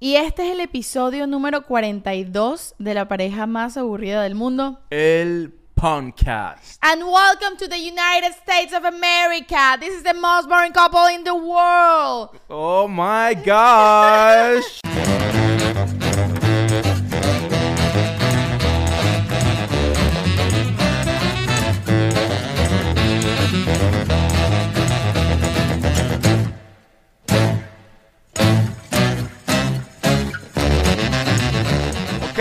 Y este es el episodio número 42 de la pareja más aburrida del mundo. El podcast. And welcome to the United States of America. This is the most boring couple in the world. Oh my gosh.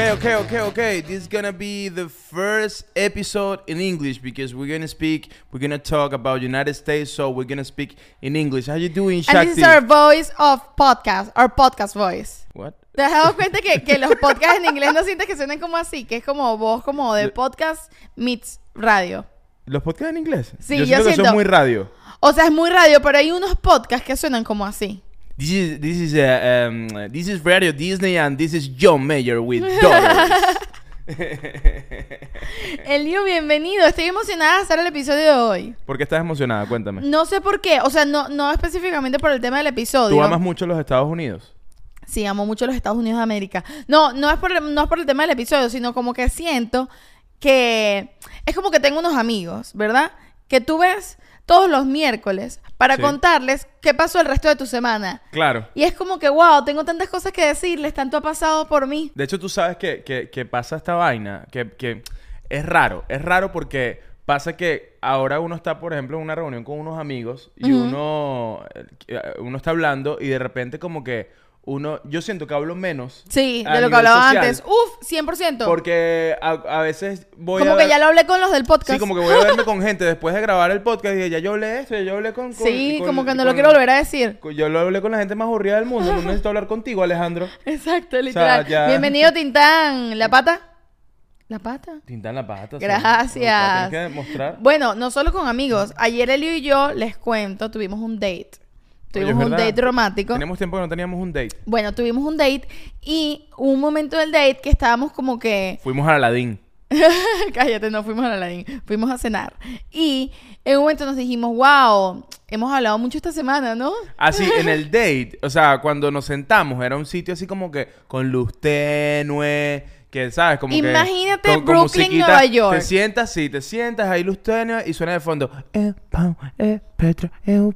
Okay, okay, okay, okay. This is gonna be the first episode in English because we're gonna speak, we're gonna talk about United States, so we're gonna speak in English. How you doing, Shakti? And this is our voice of podcast, our podcast voice. What? ¿Te has dado cuenta que, que los podcasts en inglés no sientes que suenen como así? Que es como voz como de podcast meets radio. ¿Los podcasts en inglés? Sí, yo yo siento que son muy radio. O sea, es muy radio, pero hay unos podcasts que suenan como así. This is this is uh, um, this is Radio Disney and this is John Mayer with daughters. Elio, bienvenido. Estoy emocionada de hacer el episodio de hoy. ¿Por qué estás emocionada? Cuéntame. No sé por qué, o sea, no, no específicamente por el tema del episodio. ¿Tú amas mucho los Estados Unidos? Sí, amo mucho los Estados Unidos de América. No, no es por el, no es por el tema del episodio, sino como que siento que es como que tengo unos amigos, ¿verdad? Que tú ves todos los miércoles para Sí. contarles qué pasó el resto de tu semana. Claro. Y es como que, wow, tengo tantas cosas que decirles, tanto ha pasado por mí. De hecho, tú sabes que, que- que pasa esta vaina, que, que es raro. Es raro porque pasa que ahora uno está, por ejemplo, en una reunión con unos amigos y uno, eh, uno está hablando y de repente como que uno, yo siento que hablo menos. Sí, de lo que hablaba social, antes. Uf, 100%. Porque a, a veces voy como a... que ya lo hablé con los del podcast. Sí, como que voy a verme con gente después de grabar el podcast y dije, ya yo hablé esto, ya yo hablé con... con- Sí, con- como que no lo quiero volver a decir. Yo lo hablé con la gente más aburrida del mundo, no necesito hablar contigo, Alejandro. Exacto, literal. ya- Bienvenido, Tintán. ¿La pata? ¿La pata? Tintan la pata. o sea, Gracias. Que demostrar. Bueno, no solo con amigos. Ayer Elio y yo, les cuento, tuvimos un date. Tuvimos Oye, un verdad. date romántico. Tenemos tiempo que no teníamos un date. Bueno, tuvimos un date y hubo un momento del date que estábamos como que... Fuimos a Aladín. Cállate, no fuimos a la Ladín, fuimos a cenar. Y en un momento nos dijimos, wow, hemos hablado mucho esta semana, ¿no? Así, en el date, o sea, cuando nos sentamos, era un sitio así como que con luz tenue, que, ¿sabes? Como que... Imagínate con Brooklyn, musiquita. Nueva York. Te sientas, sí, te sientas, ahí luz y suena de fondo... "Eh, eh, Petra, eh,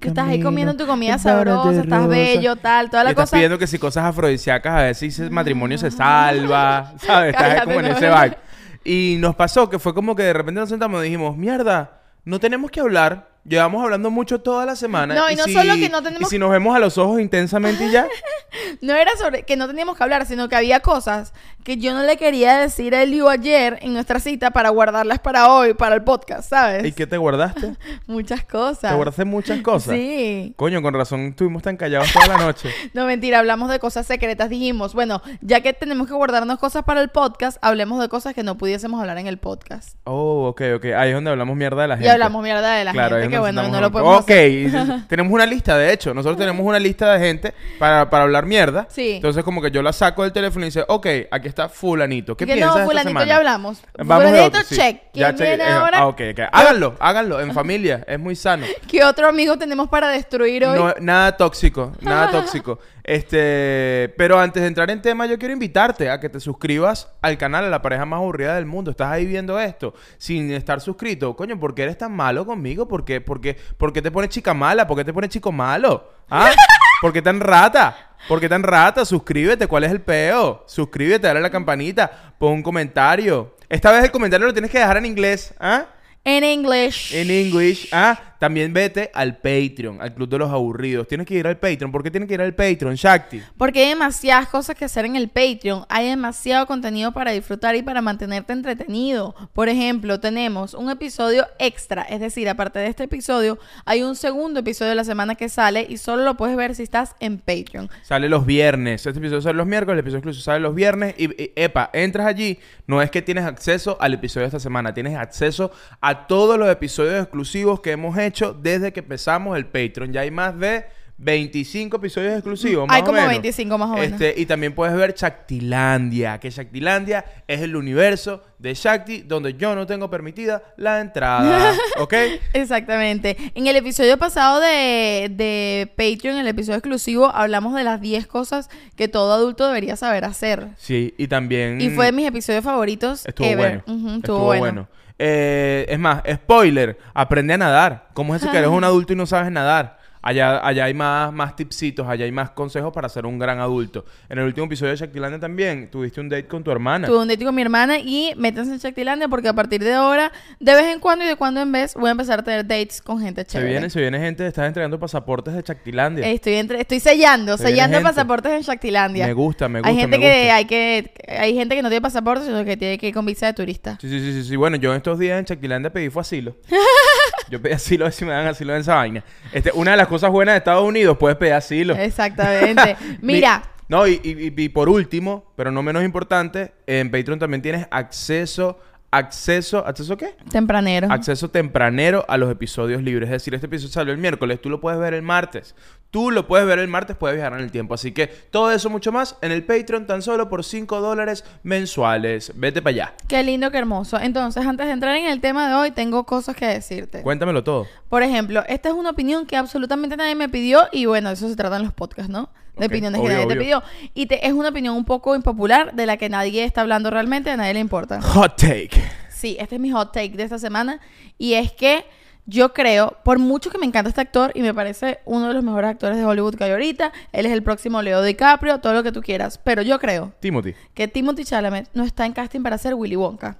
Que estás ahí comiendo tu comida sabrosa, estás rosa". bello, tal, toda Y la estás cosa. pidiendo que si cosas afrodisíacas, a ver si ese matrimonio se salva, ¿sabes? Estás Cállate, como en no, ese no. vibe. Y nos pasó que fue como que de repente nos sentamos y dijimos, mierda, no tenemos que hablar. Llevamos hablando mucho toda la semana. No, y no si- solo que no tenemos- Y si nos vemos a los ojos intensamente y ya. No era sobre que no teníamos que hablar, sino que había cosas que yo no le quería decir a Elio ayer en nuestra cita para guardarlas para hoy, para el podcast, ¿sabes? ¿Y qué te guardaste? Muchas cosas. Te guardaste muchas cosas. Sí. Coño, con razón estuvimos tan callados toda la noche. No, mentira, hablamos de cosas secretas. Dijimos, bueno, ya que tenemos que guardarnos cosas para el podcast, hablemos de cosas que no pudiésemos hablar en el podcast. Oh, ok, ok. Ahí es donde hablamos mierda de la gente. Y hablamos mierda de la Claro, gente, que bueno, no lo podemos Ok, hacer. tenemos una lista, de hecho. Nosotros tenemos una lista de gente para, para hablar mierda. Sí. Entonces, como que yo la saco del teléfono y dice, ok, aquí está Fulanito. ¿Qué que piensas no, fulanito ya hablamos. Vamos fulanito, otro, sí. check. ¿Quién viene eh, ahora? ah. Háganlo, háganlo, en familia. Es muy sano. ¿Qué otro amigo tenemos para destruir hoy? No, nada tóxico, nada tóxico. Este, pero antes de entrar en tema, yo quiero invitarte a que te suscribas al canal, a la pareja más aburrida del mundo. Estás ahí viendo esto sin estar suscrito. Coño, ¿por qué eres tan malo conmigo? ¿Por qué, por qué, por qué te pones chica mala? ¿Por qué te pones chico malo? ¿Ah? ¿Por qué tan rata? ¿Por qué tan rata? Suscríbete, ¿cuál es el peo? Suscríbete, dale a la campanita, pon un comentario. Esta vez el comentario lo tienes que dejar en inglés, ¿ah? En English. En English. Ah, también vete al Patreon, al Club de los Aburridos. Tienes que ir al Patreon. ¿Por qué tienes que ir al Patreon, Shakti? Porque hay demasiadas cosas que hacer en el Patreon. Hay demasiado contenido para disfrutar y para mantenerte entretenido. Por ejemplo, tenemos un episodio extra. Es decir, aparte de este episodio, hay un segundo episodio de la semana que sale y solo lo puedes ver si estás en Patreon. Sale los viernes. Este episodio sale los miércoles, el episodio exclusivo sale los viernes. Y, y, epa, entras allí. No es que tienes acceso al episodio de esta semana. Tienes acceso a todos los episodios exclusivos que hemos hecho desde que empezamos el Patreon. Ya hay más de 25 episodios exclusivos, más Hay o como menos. 25 más o menos. Este, y también puedes ver Shaktilandia, que Shaktilandia es el universo de Shakti donde yo no tengo permitida la entrada, ¿ok? Exactamente. En el episodio pasado de, de Patreon, el episodio exclusivo, hablamos de las 10 cosas que todo adulto debería saber hacer. Sí, y también... Y fue de mis episodios favoritos. Estuvo ever. bueno. Ujú, estuvo, estuvo, bueno. bueno. Eh, es más, spoiler, aprende a nadar. ¿Cómo es eso que eres un adulto y no sabes nadar? Allá, allá hay más, más tipsitos, allá hay más consejos para ser un gran adulto. En el último episodio de Shaktilandia también tuviste un date con tu hermana. Tuve un date con mi hermana y métanse en Shaktilandia porque a partir de ahora, de vez en cuando y de cuando en vez, voy a empezar a tener dates con gente Se chévere. viene, se viene gente, estás entregando pasaportes de Shaktilandia. Estoy, entre, estoy sellando, Se sellando pasaportes en Shaktilandia. Me gusta, me gusta, Hay gente me que hay que hay gente que no tiene pasaporte, sino que tiene que ir con visa de turista. Sí, sí, sí, sí, sí. Bueno, yo en estos días en Shaktilandia pedí fue asilo. yo pedí asilo a ver si me dan asilo en esa vaina. Este, una de las cosas buenas de Estados Unidos, puedes pedir asilo. Exactamente. Mira, Mi- no, y, y- y por último, pero no menos importante, en Patreon también tienes acceso, acceso, ¿acceso qué? tempranero. Acceso tempranero a los episodios libres. Es decir, este episodio salió el miércoles, tú lo puedes ver el martes. Tú lo puedes ver el martes, puedes viajar en el tiempo. Así que todo eso mucho más en el Patreon tan solo por 5 dólares mensuales. Vete para allá. Qué lindo, qué hermoso. Entonces, antes de entrar en el tema de hoy, tengo cosas que decirte. Cuéntamelo todo. Por ejemplo, esta es una opinión que absolutamente nadie me pidió y bueno, eso se tratan los podcasts, ¿no? De opiniones obvio, que nadie te pidió. Y te- es una opinión un poco impopular de la que nadie está hablando realmente, a nadie le importa. Hot take. Sí, este es mi hot take de esta semana y es que yo creo, por mucho que me encanta este actor y me parece uno de los mejores actores de Hollywood que hay ahorita, él es el próximo Leo DiCaprio, todo lo que tú quieras, pero yo creo Timothy. que Timothy Chalamet no está en casting para ser Willy Wonka.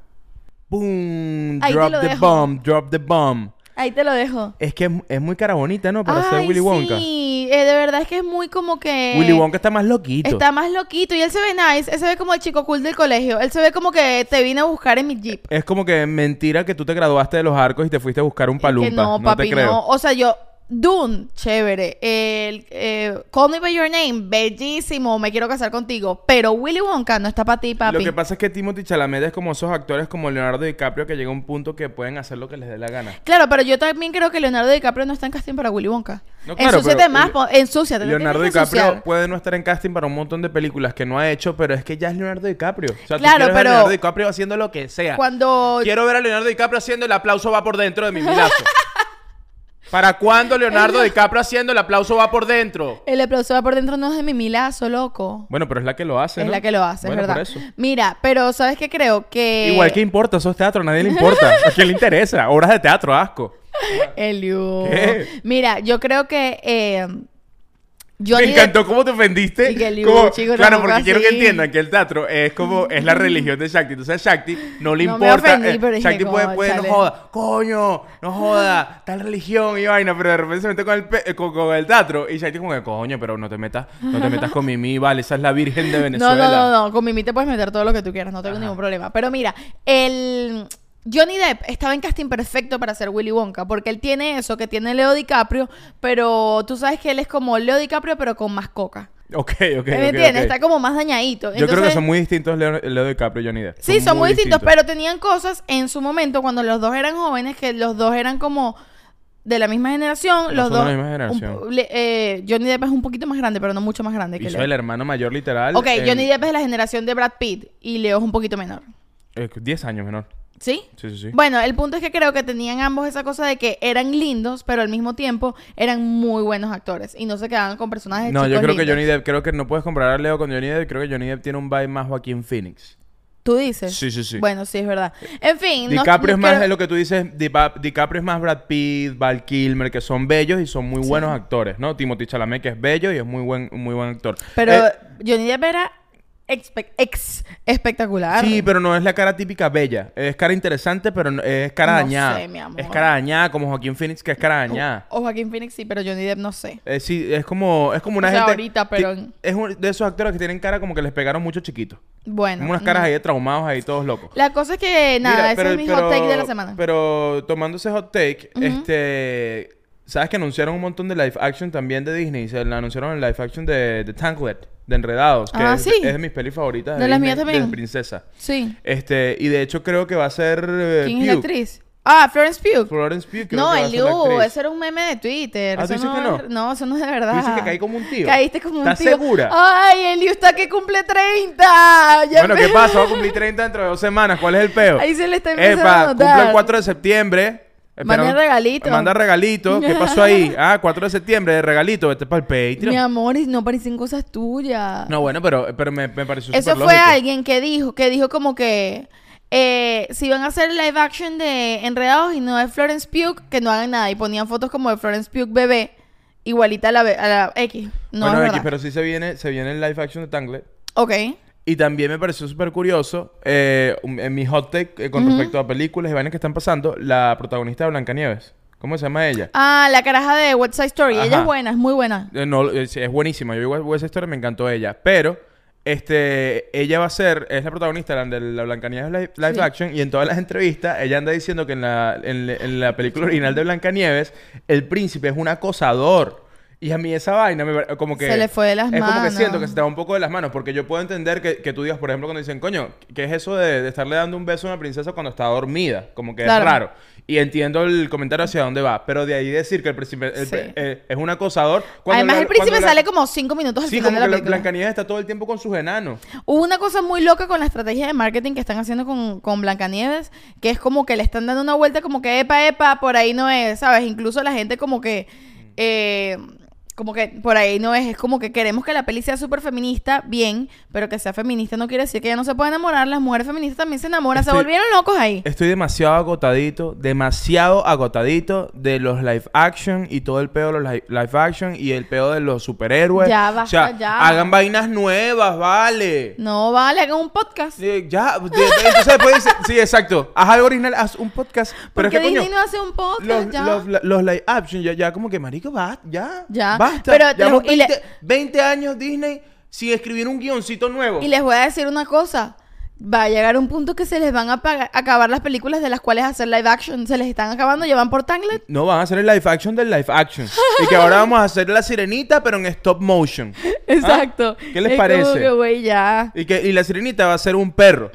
Boom. Ahí te drop lo the dejo. bomb. Drop the bomb. Ahí te lo dejo. Es que es, es muy cara bonita, ¿no? Para ser Ay, Willy Wonka. Sí, eh, de verdad es que es muy como que... Willy Wonka está más loquito. Está más loquito y él se ve nice, él se ve como el chico cool del colegio, él se ve como que te vine a buscar en mi jeep. Es como que mentira que tú te graduaste de los arcos y te fuiste a buscar un palumpa. Que no, papi, te creo. no. O sea, yo, Dune, chévere. El, eh, Call Me By Your Name, bellísimo, me quiero casar contigo. Pero Willy Wonka no está para ti, papi. Lo que pasa es que Timothy Chalamet es como esos actores como Leonardo DiCaprio que llega a un punto que pueden hacer lo que les dé la gana. Claro, pero yo también creo que Leonardo DiCaprio no está en casting para Willy Wonka. No, claro, ensúciate pero más, pon- ensúciate. te Leonardo DiCaprio puede no estar en casting para un montón de películas que no ha hecho, pero es que ya es Leonardo DiCaprio. O sea, tú Claro, quieres ver a pero- Leonardo DiCaprio haciendo lo que sea. Cuando... Quiero ver a Leonardo DiCaprio haciendo el aplauso va por dentro de mi milazo. ¿Para cuándo Leonardo DiCaprio haciendo el aplauso va por dentro? El aplauso va por dentro no es de mi milazo, loco. Bueno, pero es la que lo hace, Es ¿no? la que lo hace, Bueno, es verdad. por eso. Mira, pero ¿sabes qué creo? Que... Igual que importa, eso es teatro, a nadie le importa. ¿A quién le interesa? Obras de teatro, asco. Elio. ¿Qué? Mira, yo creo que... eh, Me encantó cómo te ofendiste. Y que el Como- chico claro, porque quiero que entiendan que el teatro es como es la religión de Shakti. Entonces a Shakti no le No me importa. ofendí, eh, pero dije, Shakti puede, puede no joda, coño, no joda, tal religión y vaina, pero de repente se mete con el, pe- eh, con, con el teatro y Shakti como que coño, pero no te metas, no te metas con Mimi, vale, esa es la Virgen de No, Venezuela. no, no, no. Con Mimi te puedes meter todo lo que tú quieras, no tengo ningún problema. Pero mira, el Johnny Depp estaba en casting perfecto para ser Willy Wonka, porque él tiene eso que tiene Leo DiCaprio, pero tú sabes que él es como Leo DiCaprio, pero con más coca. Ok, ok, ¿Me entiendes? Está como más dañadito. Yo creo que son muy distintos Leo, Leo DiCaprio y Johnny Depp. Sí, son muy distintos, pero tenían cosas en su momento cuando los dos eran jóvenes, que los dos eran como de la misma generación. No los son de dos. la misma generación. le- eh, Johnny Depp es un poquito más grande, pero no mucho más grande que Hizo Leo. el hermano mayor literal. Ok, en- Johnny Depp es de la generación de Brad Pitt y Leo es un poquito menor. eh, 10 años menor. ¿Sí? Sí, sí, sí. Bueno, el punto es que creo que tenían ambos esa cosa de que eran lindos, pero al mismo tiempo eran muy buenos actores y no se quedaban con personajes No, yo creo que. Johnny Depp, creo que no puedes comparar a Leo con Johnny Depp, creo que Johnny Depp tiene un vibe más Joaquín Phoenix. ¿Tú dices? Sí, sí, sí. Bueno, sí, es verdad. En fin. no- DiCaprio no es más de lo que tú dices, DiCaprio es más Brad Pitt, Val Kilmer, que son bellos y son muy Sí. buenos actores, ¿no? Timothy Chalamet, que es bello y es muy buen, muy buen actor. Pero Eh, Johnny Depp era expe- ex espectacular. Sí, pero no es la cara típica bella. Es cara interesante, pero no- es cara No dañada. sé, mi amor. Es cara dañada, como Joaquín Phoenix, que es cara dañada. O Joaquín Phoenix sí, pero Johnny Depp no sé. Eh, sí, es como, es como una O sea, gente. ahorita, pero- Es un- de esos actores que tienen cara como que les pegaron mucho chiquitos. Bueno. Como unas caras mm. ahí de traumados ahí, todos locos. La cosa es que, nada, Mira, ese pero- es mi pero- hot take de la semana. Pero tomando ese hot take, este. ¿Sabes que anunciaron un montón de live action también de Disney? Se la anunciaron el live action de, de Tanklet, de Enredados, que Ah, es, sí. es de mis pelis favoritas. De las mías también. De princesa. Sí. Este, y de hecho creo que va a ser. eh, ¿Quién es la actriz? Ah, Florence Pugh. Florence Pugh. creo No, que va el Liu, eso era un meme de Twitter. Ah, ¿tú dices que no? no? es- No, eso no es de verdad. Tú dices que caí como un tío. Caíste como un ¿Estás tío. segura? Ay, el Liu está que cumple 30. Ya Bueno, ¿qué pasa? Va a cumplir 30 dentro de dos semanas. ¿Cuál es el peo? Ahí se le está empezando Epa, a cumple notar. el 4 de septiembre. Manda regalito. Manda regalito. ¿Qué pasó ahí? Ah, 4 de septiembre de regalito. Vete para el Patreon. Mi amor, y no parecen cosas tuyas. No, bueno, pero, pero me, me pareció Eso fue lógico. alguien que dijo, que dijo como que eh, si van a hacer live action de Enredados y no de Florence Pugh, que no hagan nada. Y ponían fotos como de Florence Pugh bebé, igualita a la, a la X. No bueno, es X, pero sí se viene, se viene el live action de Tangled. Ok. Y también me pareció súper curioso, eh, en mi hot take eh, con respecto a películas y vainas que están pasando, la protagonista de Blancanieves. ¿Cómo se llama ella? Ah, la caraja de West Side Story. Ella es buena, es muy buena. Eh, no, es, es buenísima. Yo igual esa historia me encantó ella. Pero, este, ella va a ser, es la protagonista de la, Blancanieves live, live Sí. action. Y en todas las entrevistas, ella anda diciendo que en la, en, la- en la película original de Blancanieves, el príncipe es un acosador. Y a mí esa vaina me como que... Se le fue de las es como que manos. siento que se te va un poco de las manos. Porque yo puedo entender que, que tú digas, por ejemplo, cuando dicen, coño, ¿qué es eso de, de estarle dando un beso a una princesa cuando está dormida? Como que Claro. es raro. Y entiendo el comentario hacia dónde va. Pero de ahí decir que el príncipe el- Sí. eh, es un acosador... cuando Además, la- el príncipe la- sale como cinco minutos al Sí, final como de que la película. Blancanieves está todo el tiempo con sus enanos. Hubo una cosa muy loca con la estrategia de marketing que están haciendo con, con Blancanieves, que es como que le están dando una vuelta como que epa, epa, por ahí no es, ¿sabes? Incluso la gente como que... eh, como que por ahí no es, es como que queremos que la peli sea súper feminista, bien, pero que sea feminista no quiere decir que ella no se puede enamorar, las mujeres feministas también se enamoran, se volvieron locos ahí. Estoy demasiado agotadito, demasiado agotadito de los live action y todo el pedo de los li- live action y el pedo de los superhéroes. Ya, o sea, basta, ya. hagan vainas nuevas, vale. No, vale, hagan un podcast. Ya, de- de- entonces sí, exacto, haz algo original, haz un podcast. Pero Porque es que, coño, Disney no hace un podcast los, ya. los, los live action ya, ya como que, marico, va, ya, Ya. Basta. Pero te Llevamos lo- y le- 20, 20 años Disney sin escribir un guioncito nuevo. Y les voy a decir una cosa. Va a llegar un punto que se les van a paga- acabar las películas de las cuales hacer live action. Se les están acabando, llevan por Tanglet. No, van a hacer el live action del live action. y que ahora vamos a hacer la sirenita, pero en stop motion. Exacto. ¿Qué les Es parece? Como que, güey, ya. Y que y la sirenita va a ser un perro.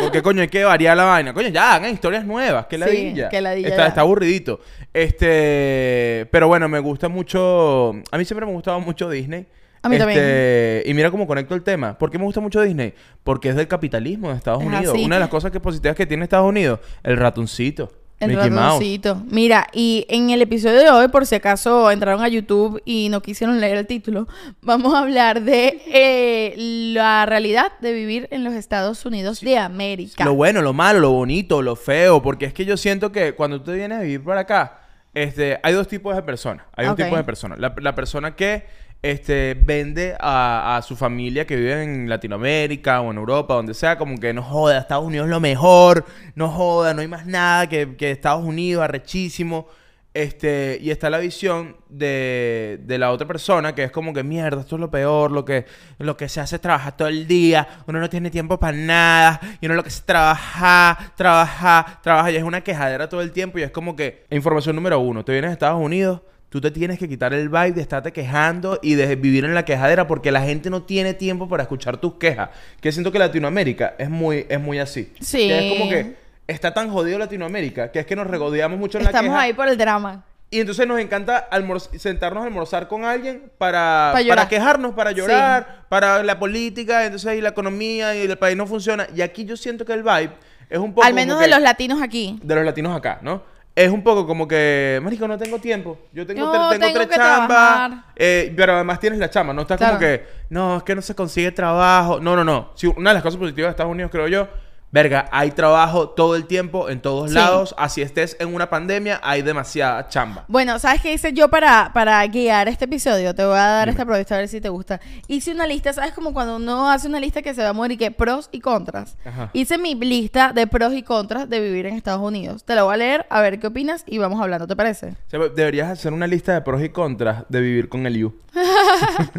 Porque, coño, hay que variar la vaina. Coño, ya, hagan historias nuevas. Que Sí, ladilla. que ladilla Está, ya. está aburridito. Este... Pero bueno, me gusta mucho... A mí siempre me ha gustado mucho Disney. A mí también. Este, Y mira cómo conecto el tema. ¿Por qué me gusta mucho Disney? Porque es del capitalismo de Estados Es Unidos. así. Una de las cosas que positivas que tiene Estados Unidos, el ratoncito. El Mickey Mouse. ratoncito. Mira, y en el episodio de hoy, por si acaso entraron a YouTube y no quisieron leer el título, vamos a hablar de eh, la realidad de vivir en los Estados Unidos de América. Lo bueno, lo malo, lo bonito, lo feo, porque es que yo siento que cuando tú vienes a vivir para acá, este, hay dos tipos de personas. Hay dos tipos de personas. La, la persona que este, vende a, a su familia que vive en Latinoamérica o en Europa, donde sea, como que no joda, Estados Unidos es lo mejor, no joda, no hay más nada que, que Estados Unidos, arrechísimo. Este, y está la visión de, de la otra persona que es como que mierda, esto es lo peor, lo que, lo que se hace es trabajar todo el día, uno no tiene tiempo para nada, y uno lo que hace es trabajar, trabajar, trabajar, y es una quejadera todo el tiempo, y es como que, información número uno, te vienes a Estados Unidos, tú te tienes que quitar el vibe de estarte quejando y de vivir en la quejadera, porque la gente no tiene tiempo para escuchar tus quejas, que siento que Latinoamérica es muy, es muy así. Sí. Que es como que está tan jodido Latinoamérica, que es que nos regodeamos mucho en la Estamos queja. ahí por el drama. Y entonces nos encanta sentarnos a almorzar con alguien para, Pa' llorar. para quejarnos, para llorar, para la política, entonces ahí la economía y el país no funciona. Y aquí yo siento que el vibe es un poco Al menos como de que- los latinos aquí. de los latinos acá, ¿no? Es un poco como que, marico, no tengo tiempo. Yo tengo, No, tengo, tengo tres chambas, eh, pero además tienes la chamba. No estás como Claro. que, no, es que no se consigue trabajo. No, no, no. Sí, una de las cosas positivas de Estados Unidos, creo yo, verga, hay trabajo todo el tiempo, en todos Sí. lados. Así estés en una pandemia, hay demasiada chamba. Bueno, ¿sabes qué hice yo para, para guiar este episodio? Te voy a dar esta provista a ver si te gusta. Hice una lista, ¿sabes? Como cuando uno hace una lista que se va a morir que pros y contras. Ajá. Hice mi lista de pros y contras de vivir en Estados Unidos. Te la voy a leer, a ver qué opinas y vamos hablando, ¿te parece? O sea, deberías hacer una lista de pros y contras de vivir con el You.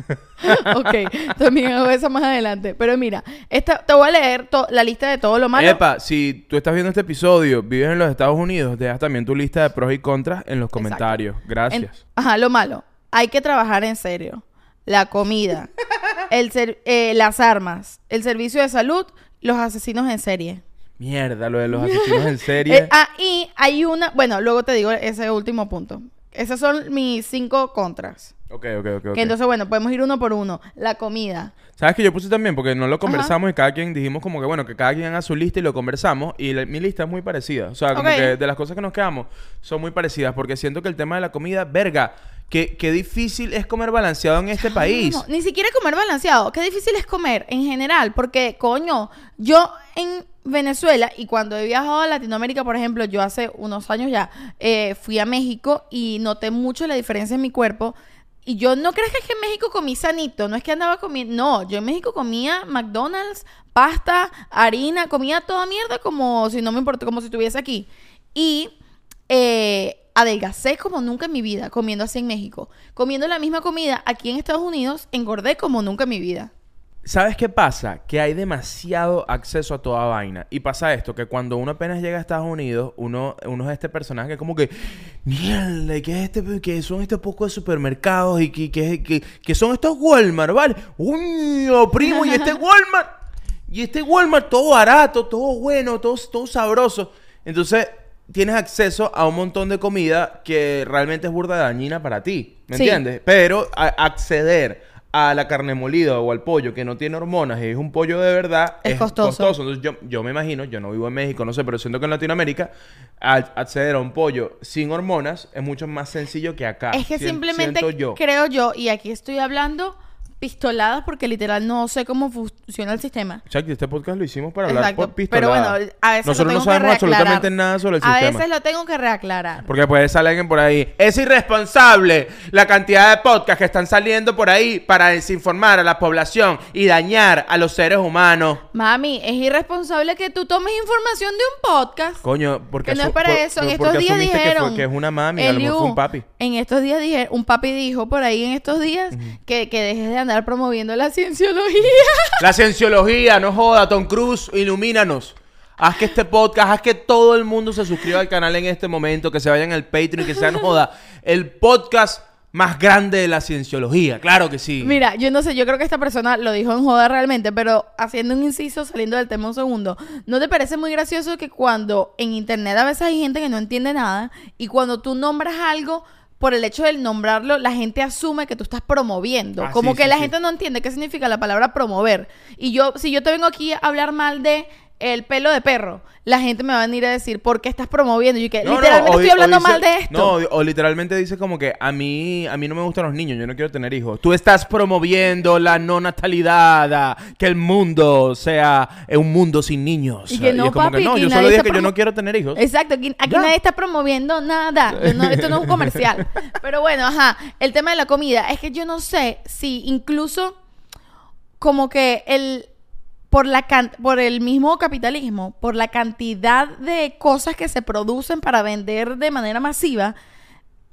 ok, también hago eso más adelante. Pero mira, esta, te voy a leer la lista de todo lo malo. Epa, si tú estás viendo este episodio, vives en los Estados Unidos, dejas también tu lista de pros y contras en los comentarios. En- Gracias. ajá, lo malo. Hay que trabajar en serio. La comida, el ser- eh, las armas, el servicio de salud, los asesinos en serie. Mierda, lo de los asesinos en serie. Eh, ah, y hay una, bueno, luego te digo ese último punto. Esos son mis cinco contras. ok, ok, ok. entonces, bueno, podemos ir uno por uno. La comida. ¿Sabes que yo puse también? Porque no lo conversamos y cada quien dijimos como que, bueno, que cada quien haga su lista y lo conversamos. Y la- mi lista es muy parecida. O sea, como que de las cosas que nos quedamos son muy parecidas. Porque siento que el tema de la comida, verga, que, que difícil es comer balanceado en este país. No, ni siquiera comer balanceado. Qué difícil es comer en general. Porque, coño, yo en Venezuela y cuando he viajado a Latinoamérica, por ejemplo, yo hace unos años ya eh, fui a México y noté mucho la diferencia en mi cuerpo. Y yo no crees que es que en México comí sanito, no es que andaba comiendo, no, yo en México comía McDonald's, pasta, harina, comía toda mierda como si no me importa, como si estuviese aquí. Y eh, adelgacé como nunca en mi vida comiendo así en México. Comiendo la misma comida aquí en Estados Unidos, engordé como nunca en mi vida. ¿Sabes qué pasa? Que hay demasiado acceso a toda vaina. Y pasa esto, que cuando uno apenas llega a Estados Unidos, uno, uno es este personaje que como que, mierda, ¿qué es este? ¿Qué son estos pocos de supermercados? ¿Y qué, qué- qué- qué son estos Walmart, vale? ¡Uy, primo! ¿Y este Walmart? Y este Walmart todo barato, todo bueno, todo, todo sabroso. Entonces, tienes acceso a un montón de comida que realmente es burda dañina para ti. ¿Me Sí. entiendes? Pero a- acceder a la carne molida o al pollo que no tiene hormonas y es un pollo de verdad Es costoso. Entonces yo, yo me imagino, yo no vivo en México, no sé, pero siento que en Latinoamérica al acceder a un pollo sin hormonas es mucho más sencillo que acá. es que simplemente yo. creo yo, y aquí estoy hablando pistoladas porque literal no sé cómo funciona el sistema. Chucky, este podcast lo hicimos para hablar Exacto. por pistolada. Pero bueno, a veces Nosotros lo no tengo que sabemos absolutamente nada sobre el A sistema. veces lo tengo que reaclarar. Porque puede salir alguien por ahí. Es irresponsable la cantidad de podcasts que están saliendo por ahí para desinformar a la población y dañar a los seres humanos. Mami, es irresponsable que tú tomes información de un podcast. Coño, porque Que no es para por- eso. En estos días asumiste que fue- dijeron. Que, es una mami, a lo mejor fue un papi. En estos días dije, un papi dijo por ahí en estos días que, que dejes de andar promoviendo la cienciología. La cienciología, no joda, Tom Cruise, ilumínanos. Haz que este podcast, haz que todo el mundo se suscriba al canal en este momento, que se vayan al Patreon y que sean, joda, el podcast más grande de la cienciología. Claro que sí. Mira, yo no sé, yo creo que esta persona lo dijo en joda realmente, pero haciendo un inciso, saliendo del tema un segundo, ¿no te parece muy gracioso que cuando en internet a veces hay gente que no entiende nada y cuando tú nombras algo, por el hecho de nombrarlo, la gente asume que tú estás promoviendo? Ah, Como sí, que sí, la sí. gente no entiende qué significa la palabra promover. Y yo, si yo te vengo aquí a hablar mal de el pelo de perro, la gente me va a venir a decir, ¿por qué estás promoviendo? Y yo que No, no, literalmente o estoy hablando dice- mal de esto. No, o- literalmente dice como que a mí, a mí no me gustan los niños, yo no quiero tener hijos. Tú estás promoviendo la no natalidad, que el mundo sea eh, un mundo sin niños. Y que es no, como papi, no, que yo nadie solo dije que yo no quiero tener hijos. Exacto, aquí, nadie está promoviendo nada. Yo no- esto no es un comercial. Pero bueno, ajá. El tema de la comida es que yo no sé si incluso como que el por la can- por el mismo capitalismo, por la cantidad de cosas que se producen para vender de manera masiva,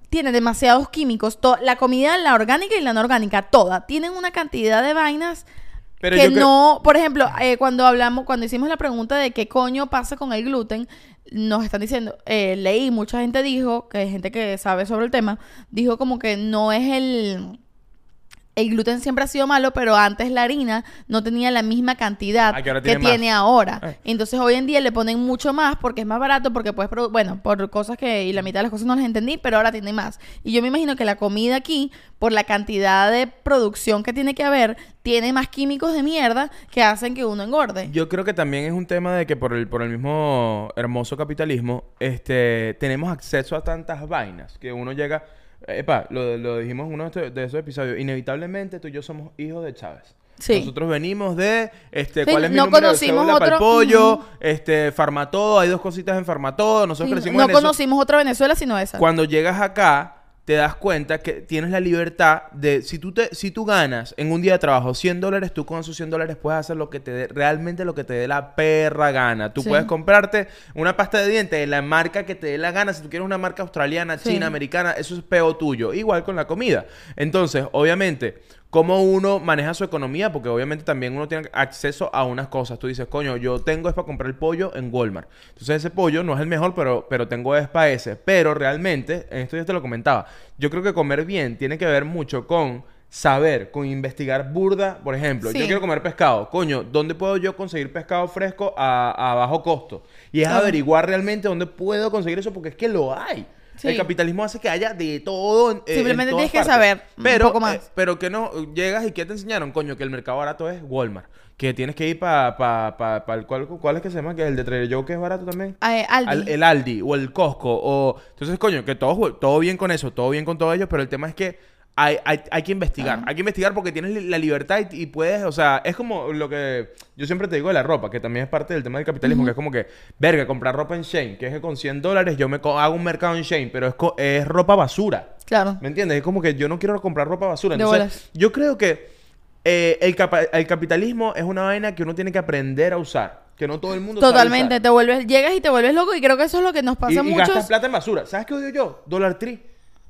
tiene demasiados químicos. To- la comida, la orgánica y la no orgánica, toda, tienen una cantidad de vainas Pero que no, por ejemplo, eh, cuando hablamos, cuando hicimos la pregunta de qué coño pasa con el gluten, nos están diciendo, eh, leí, mucha gente dijo, que hay gente que sabe sobre el tema, dijo como que no es el... El gluten siempre ha sido malo, pero antes la harina no tenía la misma cantidad Ah, que tiene ahora. Eh. Entonces hoy en día le ponen mucho más porque es más barato, porque puedes, produ- bueno, por cosas que, y la mitad de las cosas no las entendí, pero ahora tiene más. Y yo me imagino que la comida aquí, por la cantidad de producción que tiene que haber, tiene más químicos de mierda que hacen que uno engorde. Yo creo que también es un tema de que por el, por el mismo hermoso capitalismo, este, tenemos acceso a tantas vainas que uno llega. Epa, lo, lo dijimos en uno de, esos episodios. Inevitablemente tú y yo somos hijos de Chávez. Sí. Nosotros venimos de, este, Sí, ¿cuál es mi no número conocimos otro- pollo? Ujú. Este, Farmatodo, hay dos cositas en Farmatodo. Nosotros crecimos no en eso. conocimos otra Venezuela sino esa. Cuando llegas acá, te das cuenta que tienes la libertad de, si tú, te, si tú ganas en un día de trabajo 100 dólares, tú con esos 100 dólares puedes hacer lo que te dé, realmente lo que te dé la perra gana. Tú Sí. puedes comprarte una pasta de dientes de la marca que te dé la gana. Si tú quieres una marca australiana, Sí. china, americana, eso es peo tuyo. Igual con la comida. Entonces, obviamente, cómo uno maneja su economía, porque obviamente también uno tiene acceso a unas cosas. Tú dices, coño, yo tengo es para comprar el pollo en Walmart. Entonces ese pollo no es el mejor, pero, pero tengo es para ese. Pero realmente, en esto ya te lo comentaba, yo creo que comer bien tiene que ver mucho con saber, con investigar burda, por ejemplo, Sí. yo quiero comer pescado, coño, ¿dónde puedo yo conseguir pescado fresco a, a bajo costo? Y es Claro. averiguar realmente dónde puedo conseguir eso porque es que lo hay. Sí. El capitalismo hace que haya de todo. en- eh, en Simplemente todas tienes que saber un pero, poco más. eh, pero que no, llegas y ¿qué te enseñaron? Coño, que el mercado barato es Walmart. Que tienes que ir para pa, pa, pa el cual, ¿cuál es que se llama? Que el de Trader Joe que es barato también. Eh, Aldi. Al- el Aldi o el Costco o entonces coño que todo todo bien con eso todo bien con todos ellos pero el tema es que hay, hay, hay que investigar hay que investigar porque tienes la libertad y, y puedes o sea es como lo que yo siempre te digo de la ropa que también es parte del tema del capitalismo que es como que verga comprar ropa en Shane que es que con 100 dólares yo me hago un mercado en Shane pero es, co- es ropa basura Claro. ¿Me entiendes? Es como que yo no quiero comprar ropa basura. Entonces, yo creo que eh, el, capa- el capitalismo es una vaina que uno tiene que aprender a usar. Que no todo el mundo sabe Totalmente. usar. Te vuelves, llegas y te vuelves loco y creo que eso es lo que nos Y, pasa y a muchos. gastas plata en basura. ¿Sabes qué odio yo? Dollar Tree.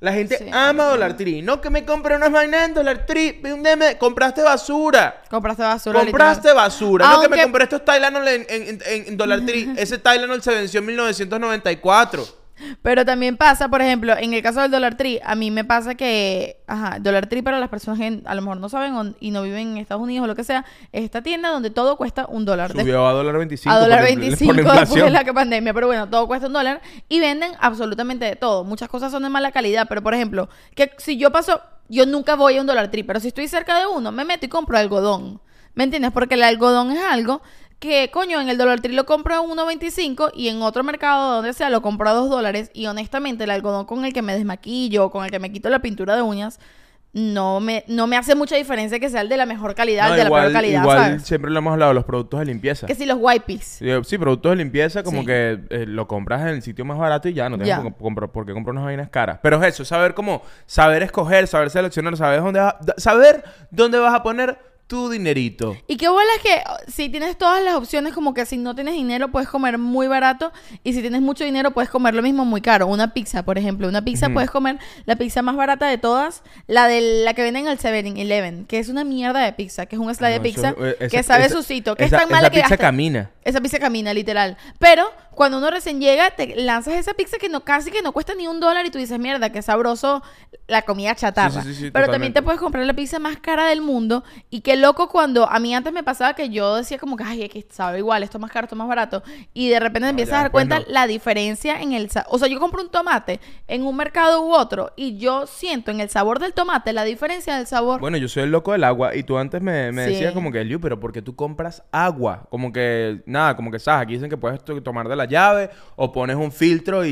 La gente Sí. ama Dollar Tree. No que me compre unas vainas en Dollar Tree. Deme, compraste basura. Compraste basura. Compraste literal. basura. No que me compré estos Tylenol en, en, en- en Dollar Tree. Ese Tylenol se venció en 1994. Pero también pasa, por ejemplo, en el caso del Dollar Tree, a mí me pasa que, ajá, Dollar Tree para las personas que a lo mejor no saben o- y no viven en Estados Unidos o lo que sea, es esta tienda donde todo cuesta un dólar. Subió a dólar 25. a dólar por la- 25 por la después de la pandemia, pero bueno, todo cuesta un dólar y venden absolutamente de todo. Muchas cosas son de mala calidad, pero por ejemplo, que si yo paso, yo nunca voy a un Dollar Tree, pero si estoy cerca de uno, me meto y compro algodón. ¿Me entiendes? Porque el algodón es algo que, coño, en el Dollar Tree lo compro a 1.25 y en otro mercado donde sea lo compro a 2 dólares y honestamente el algodón con el que me desmaquillo, con el que me quito la pintura de uñas, no me, no me hace mucha diferencia que sea el de la mejor calidad, No, el de igual, la peor calidad, igual ¿sabes? siempre lo hemos hablado, los productos de limpieza. Que si los wipes. Sí, sí, productos de limpieza como Sí. que eh, lo compras en el sitio más barato y ya, no tienes por, comprar- por qué comprar unas vainas caras. Pero es eso, saber cómo, saber escoger, saber seleccionar, saber dónde da- saber dónde vas a poner tu dinerito. Y qué bola es que oh, si tienes todas las opciones, como que si no tienes dinero puedes comer muy barato y si tienes mucho dinero puedes comer lo mismo muy caro. Una pizza, por ejemplo, una pizza puedes comer la pizza más barata de todas, la de la que venden en el 7-Eleven, que es una mierda de pizza, que es un slide No, de pizza eh, esa- que sabe esa- sucito, que esa- es tan mala que pizza hasta- camina. Esa pizza camina, literal. Pero cuando uno recién llega, te lanzas esa pizza que no casi que no cuesta ni un dólar y tú dices, mierda, qué sabroso la comida chatarra. Sí, sí, sí, Pero también te puedes comprar la pizza más cara del mundo. Y qué loco cuando a mí antes me pasaba que yo decía como que, ay, es que sabe igual, esto es más caro, esto es más barato. Y de repente No, empiezas ya a dar después cuenta no. la diferencia en el... O sea, yo compro un tomate en un mercado u otro y yo siento en el sabor del tomate la diferencia del sabor. Bueno, yo soy el loco del agua y tú antes me, me decías como que, Liu, pero ¿por qué tú compras agua? Como que, nada, como que, ¿sabes? Aquí dicen que puedes to- tomar de la llave o pones un filtro y,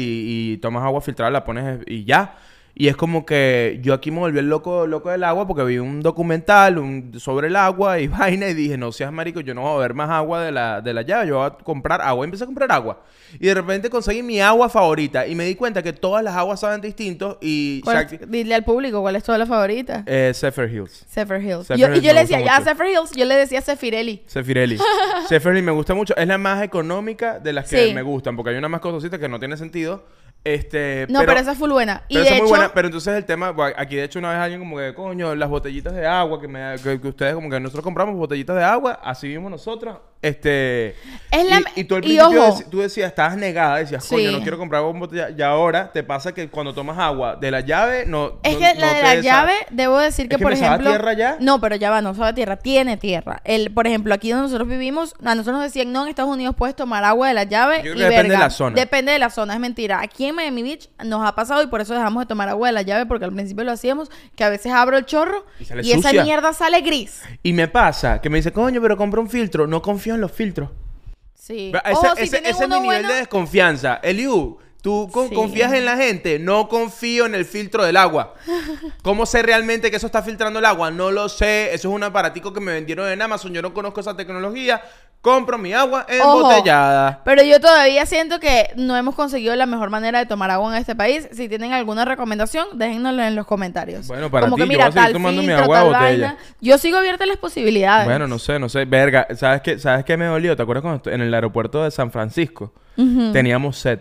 y tomas agua filtrada, la pones y ya. Y es como que yo aquí me volví el loco, loco del agua porque vi un documental un- sobre el agua y vaina y dije, no seas marico, yo no voy a beber más agua de la, de la llave, yo voy a comprar agua. Y empecé a comprar agua. Y de repente conseguí mi agua favorita y me di cuenta que todas las aguas saben distintos y... ¿Cuál Shakti- es- dile al público cuál es toda la favorita. eh, Zephyr Hills. Zephyr Hills. Zephyr Yo- y yo le decía, ya. Zephyr Hills, yo le decía Zeffirelli. Sefirelli. Sefirelli me gusta mucho. Es la más económica de las que Sí. me gustan. Porque hay una más costosita que no tiene sentido. Este, No, pero, esa es full buena. Y pero de esa es hecho, muy buena. Pero entonces el tema... Aquí de hecho una vez alguien como que... Coño, las botellitas de agua que, me, que, que ustedes como que nosotros compramos botellitas de agua. Así vimos nosotros. Este... Es la- y, y tú al y principio ojo. tú decías... Estabas negada. Decías... Coño, no quiero comprar una botella. Y ahora te pasa que cuando tomas agua de la llave... No, Es no- que no la de la llave, debo decir que, Es que por me sabe ejemplo. tierra ya. No, pero ya va, no sabe tierra, tiene tierra. El, por ejemplo, aquí donde nosotros vivimos, a nosotros nos decían, no, en Estados Unidos puedes tomar agua de la llave. Yo creo y que depende de la zona. Depende de la zona, es mentira. Aquí en Miami Beach nos ha pasado y por eso dejamos de tomar agua de la llave, porque al principio lo hacíamos, que a veces abro el chorro Y sale y esa mierda sale gris. Y me pasa que me dice... Coño, pero compra un filtro. No confío en los filtros. Sí. Ese, Ojo, si ese- es mi nivel bueno- de desconfianza. Eliu, ¿tú con- Sí. confías en la gente? No confío en el filtro del agua. ¿Cómo sé realmente que eso está filtrando el agua? No lo sé. Eso es un aparatico que me vendieron en Amazon. Yo no conozco esa tecnología. Compro mi agua Ojo. embotellada. Pero yo todavía siento que no hemos conseguido la mejor manera de tomar agua en este país. Si tienen alguna recomendación, déjennoslo en los comentarios. Bueno, para Como ti, que yo mira, voy a seguir tal tomando mi agua de botella. vaina. Yo sigo abierta a las posibilidades. Bueno, no sé, no sé. Verga, ¿sabes qué, ¿sabes qué me dolió? ¿Te acuerdas cuando en el aeropuerto de San Francisco teníamos sed?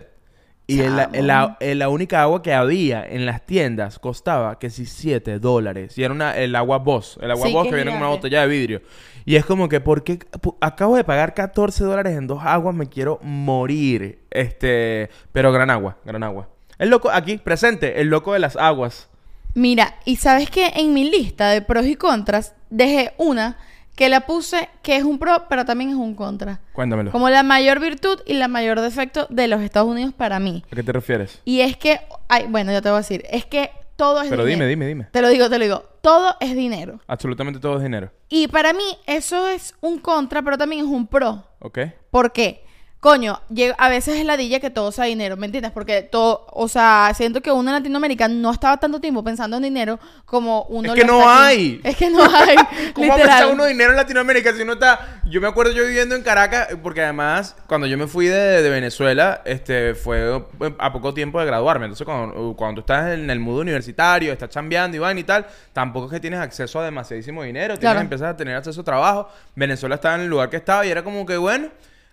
Y en la, Chamo. en la- en la única agua que había en las tiendas costaba que si 7 dólares. Y era una, el agua Boss. El agua Sí, Boss que que viene con una botella de vidrio. Y es como que, ¿por qué? Acabo de pagar 14 dólares en dos aguas, me quiero morir. Este, pero gran agua, gran agua. El loco, aquí, presente, el loco de las aguas. Mira, y sabes que en mi lista de pros y contras dejé una que la puse que es un pro, pero también es un contra. Cuéntamelo. Como la mayor virtud y la mayor defecto de los Estados Unidos para mí. ¿A qué te refieres? Y es que, ay, bueno, yo te voy a decir, es que todo es Pero dinero. dime, dime, dime. Te lo digo, te lo digo. Todo es dinero. Absolutamente todo es dinero. Y para mí eso es un contra, pero también es un pro. ¿Ok? ¿Por qué? Coño, a veces es ladilla que todo sea dinero, ¿me entiendes? Porque todo, o sea, siento que uno en Latinoamérica no estaba tanto tiempo pensando en dinero como uno Es que lo no aquí. hay. Es que no hay. ¿Cómo va a pensar uno dinero en Latinoamérica si uno está... Yo me acuerdo yo viviendo en Caracas, porque además, cuando yo me fui de, de Venezuela, este, fue a poco tiempo de graduarme. Entonces, cuando, cuando tú estás en el mundo universitario, estás chambeando y van y tal, tampoco es que tienes acceso a demasiadísimo dinero. Tienes, Claro. empiezas a tener acceso a trabajo. Venezuela estaba en el lugar que estaba y era como que, bueno...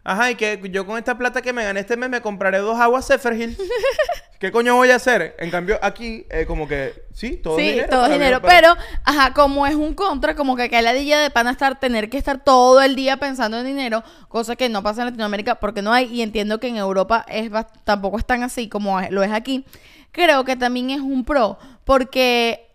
Ajá, y que yo con esta plata que me gané este mes me compraré dos aguas Zeferhill. ¿Qué coño voy a hacer? En cambio, aquí, eh, como que, sí, todo sí, dinero. todo dinero. Pero, ajá, como es un contra, como que acá la ladilla de pana estar, tener que estar todo el día pensando en dinero, cosa que no pasa en Latinoamérica porque no hay, y entiendo que en Europa es tampoco es tan así como lo es aquí. Creo que también es un pro, porque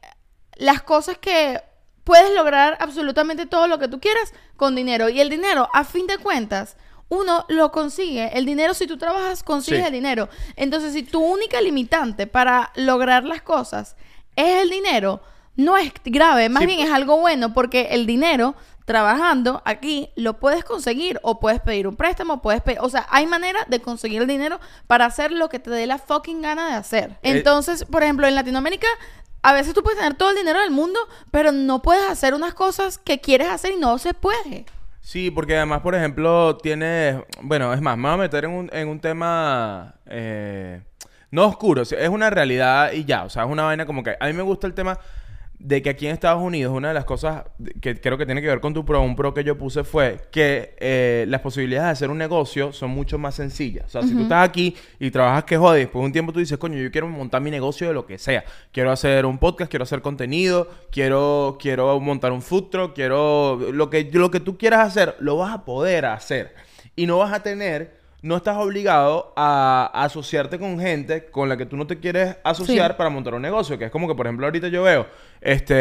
las cosas que puedes lograr absolutamente todo lo que tú quieras con dinero. Y el dinero, a fin de cuentas, uno lo consigue. El dinero, si tú trabajas, consigues Sí. el dinero. Entonces, si tu única limitante para lograr las cosas es el dinero, no es grave, más Sí, bien es algo bueno, porque el dinero trabajando aquí lo puedes conseguir o puedes pedir un préstamo, puedes pedir, o sea, hay manera de conseguir el dinero para hacer lo que te dé la fucking gana de hacer. Eh, Entonces, por ejemplo, en Latinoamérica a veces tú puedes tener todo el dinero del mundo, pero no puedes hacer unas cosas que quieres hacer y no se puede. Sí, porque además, por ejemplo, tienes... Bueno, es más, me voy a meter en un, en un tema... eh, no oscuro, es una realidad y ya. O sea, es una vaina como que... A mí me gusta el tema de que aquí en Estados Unidos una de las cosas que creo que tiene que ver con tu pro, un pro que yo puse fue que eh, las posibilidades de hacer un negocio son mucho más sencillas. O sea, si tú estás aquí y trabajas que jode, después de un tiempo tú dices, coño, yo quiero montar mi negocio de lo que sea. Quiero hacer un podcast, quiero hacer contenido, quiero, quiero montar un food truck, quiero... Lo que, lo que tú quieras hacer, lo vas a poder hacer. Y no vas a tener... No estás obligado a, asociarte con gente con la que tú no te quieres asociar Sí. para montar un negocio. Que es como que, por ejemplo, ahorita yo veo, este,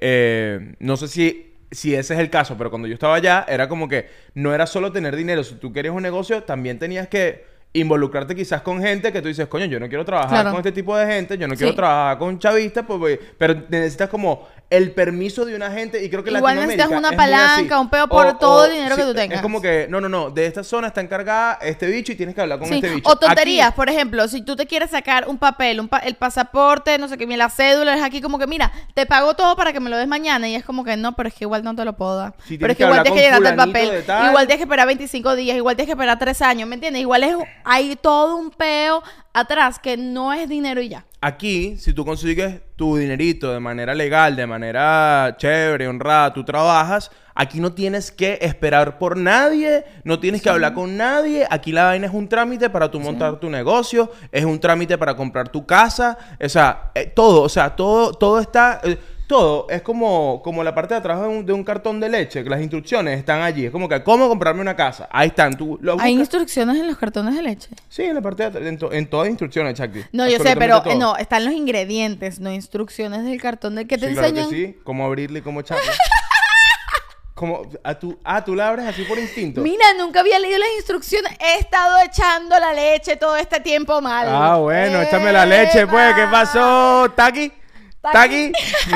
eh, no sé si, si ese es el caso, pero cuando yo estaba allá, era como que no era solo tener dinero. Si tú querías un negocio, también tenías que involucrarte quizás con gente que tú dices, coño, yo no quiero trabajar Claro. con este tipo de gente, yo no quiero Sí. trabajar con chavistas, pues, voy- pero necesitas como el permiso de una gente y creo que Igual Latinoamérica necesitas una es palanca, un peo por todo el dinero que tú tengas. Es como que, no, no, no, de esta zona está encargada este bicho y tienes que hablar con Sí, este bicho. O tonterías, Aquí- por ejemplo, si tú te quieres sacar un papel, un pa- el pasaporte, no sé qué, la cédula, es aquí como que, mira, te pago todo para que me lo des mañana. Y es como que no, pero es que igual no te lo puedo dar. Sí, pero es que que igual tienes que llenarte el papel. Igual tienes que esperar 25 días, igual tienes que esperar 3 años, ¿me entiendes? Igual es, hay todo un peo atrás que no es dinero y ya. Aquí, si tú consigues tu dinerito de manera legal, de manera chévere, honrada, tú trabajas, aquí no tienes que esperar por nadie, no tienes que hablar con nadie, aquí la vaina es un trámite para tú montar tu negocio, es un trámite para comprar tu casa, o sea, eh, todo, o sea, todo, todo está... eh, todo es como, como la parte de atrás de un, de un cartón de leche, que las instrucciones están allí. Es como que, ¿cómo comprarme una casa? Ahí están. Tú lo Hay instrucciones en los cartones de leche. Sí, en la parte de atrás, en, to- en todas las instrucciones, Chakti. No, yo sé, pero todo. eh, no, están los ingredientes, no instrucciones del cartón del que te Sí, claro enseñan. que sí. Cómo abrirle y cómo echarle. como, a tú, ah, tú la abres así por instinto. Mira, nunca había leído las instrucciones. He estado echando la leche todo este tiempo mal. Ah, bueno, échame la leche, pues. ¿Qué pasó? ¿Taki? Taki. ¿Taki?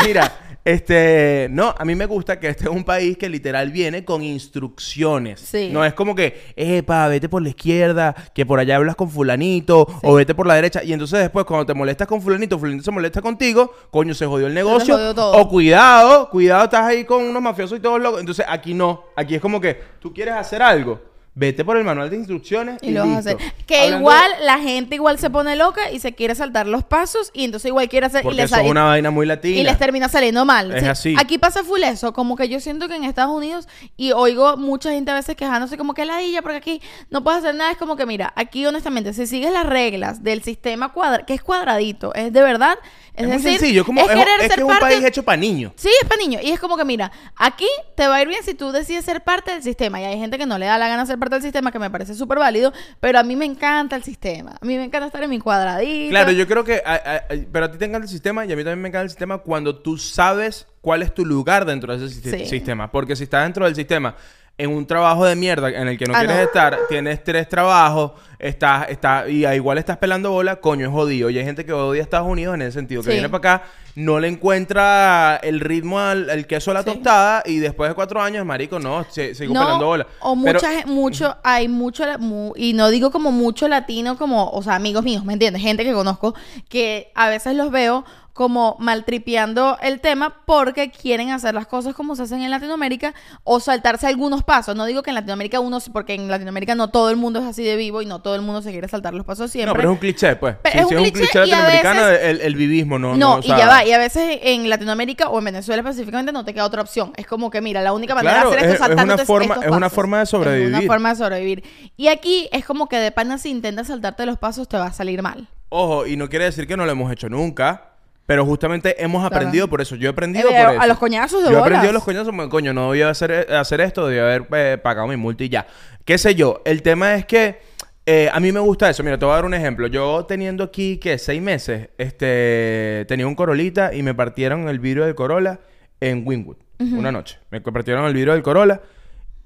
Mira, este... No, a mí me gusta que este es un país que literal viene con instrucciones. Sí. No es como que, epa, vete por la izquierda, que por allá hablas con fulanito, o vete por la derecha. Y entonces después, cuando te molestas con fulanito, fulanito se molesta contigo, coño, se jodió el negocio. jodió todo. O cuidado, cuidado, estás ahí con unos mafiosos y todos locos. Entonces aquí no. Aquí es como que tú quieres hacer algo. Vete por el manual de instrucciones y, Y lo vas a hacer. Que Hablando- igual la gente igual se pone loca y se quiere saltar los pasos y entonces igual quiere hacer y les, eso es sale- una vaina muy latina. y les termina saliendo mal. Es así. Aquí pasa full eso, como que yo siento que en Estados Unidos y oigo mucha gente a veces quejándose como que ladilla porque aquí no puedes hacer nada, es como que mira, aquí honestamente si sigues las reglas del sistema cuadra que es cuadradito, es de verdad, es, Es muy sencillo, es como es es, querer es ser que es un país hecho para niños. Sí, es para niños. Y es como que, mira, aquí te va a ir bien si tú decides ser parte del sistema. Y hay gente que no le da la gana ser parte del sistema que me parece súper válido, pero a mí me encanta el sistema. A mí me encanta estar en mi cuadradito. Claro, yo creo que. a- a- a- pero a ti te encanta el sistema y a mí también me encanta el sistema cuando tú sabes cuál es tu lugar dentro de ese Sí. sistema. Porque si estás dentro del sistema en un trabajo de mierda en el que no Ah, quieres no. estar, tienes tres trabajos, estás, estás, y igual estás pelando bola, coño, es jodido. Y hay gente que odia a Estados Unidos en ese sentido, que Sí. viene para acá, no le encuentra el ritmo al el queso a la Sí. tostada, y después de cuatro años, marico, no, se, sigo No, pelando bola. O Pero- mucha gen- mucho, hay mucho, mu- y no digo como mucho latino, como, o sea, amigos míos, ¿me entiendes? Gente que conozco, que a veces los veo como maltripeando el tema porque quieren hacer las cosas como se hacen en Latinoamérica o saltarse algunos pasos. No digo que en Latinoamérica uno, porque en Latinoamérica no todo el mundo es así de vivo y no todo el mundo se quiere saltar los pasos siempre. No, pero es un cliché, pues. Sí, es sí, un es cliché y latinoamericano veces- el, el vivismo, no, No, no, o y sea, ya va. Y a veces en Latinoamérica o en Venezuela específicamente no te queda otra opción. Es como que, mira, la única manera Claro, de hacer esto es- es es una saltándote forma- estos es una pasos. forma de Es sobrevivir. una forma de sobrevivir. Y aquí es como que de pana si intentas saltarte los pasos te va a salir mal. Ojo, y no quiere decir que no lo hemos hecho nunca, pero justamente hemos Claro. aprendido por eso. Yo he aprendido Eh, por a eso. los coñazos de Yo he aprendido los coñazos, como, coño, no debía hacer, hacer esto, debía haber eh, pagado mi multa y ya. ¿Qué sé yo? El tema es que eh, a mí me gusta eso. Mira, te voy a dar un ejemplo. Yo teniendo aquí, ¿qué? Seis meses, este, tenía un Corolita y me partieron el vidrio del Corolla en Wynwood. Una noche. Me partieron el vidrio del Corolla.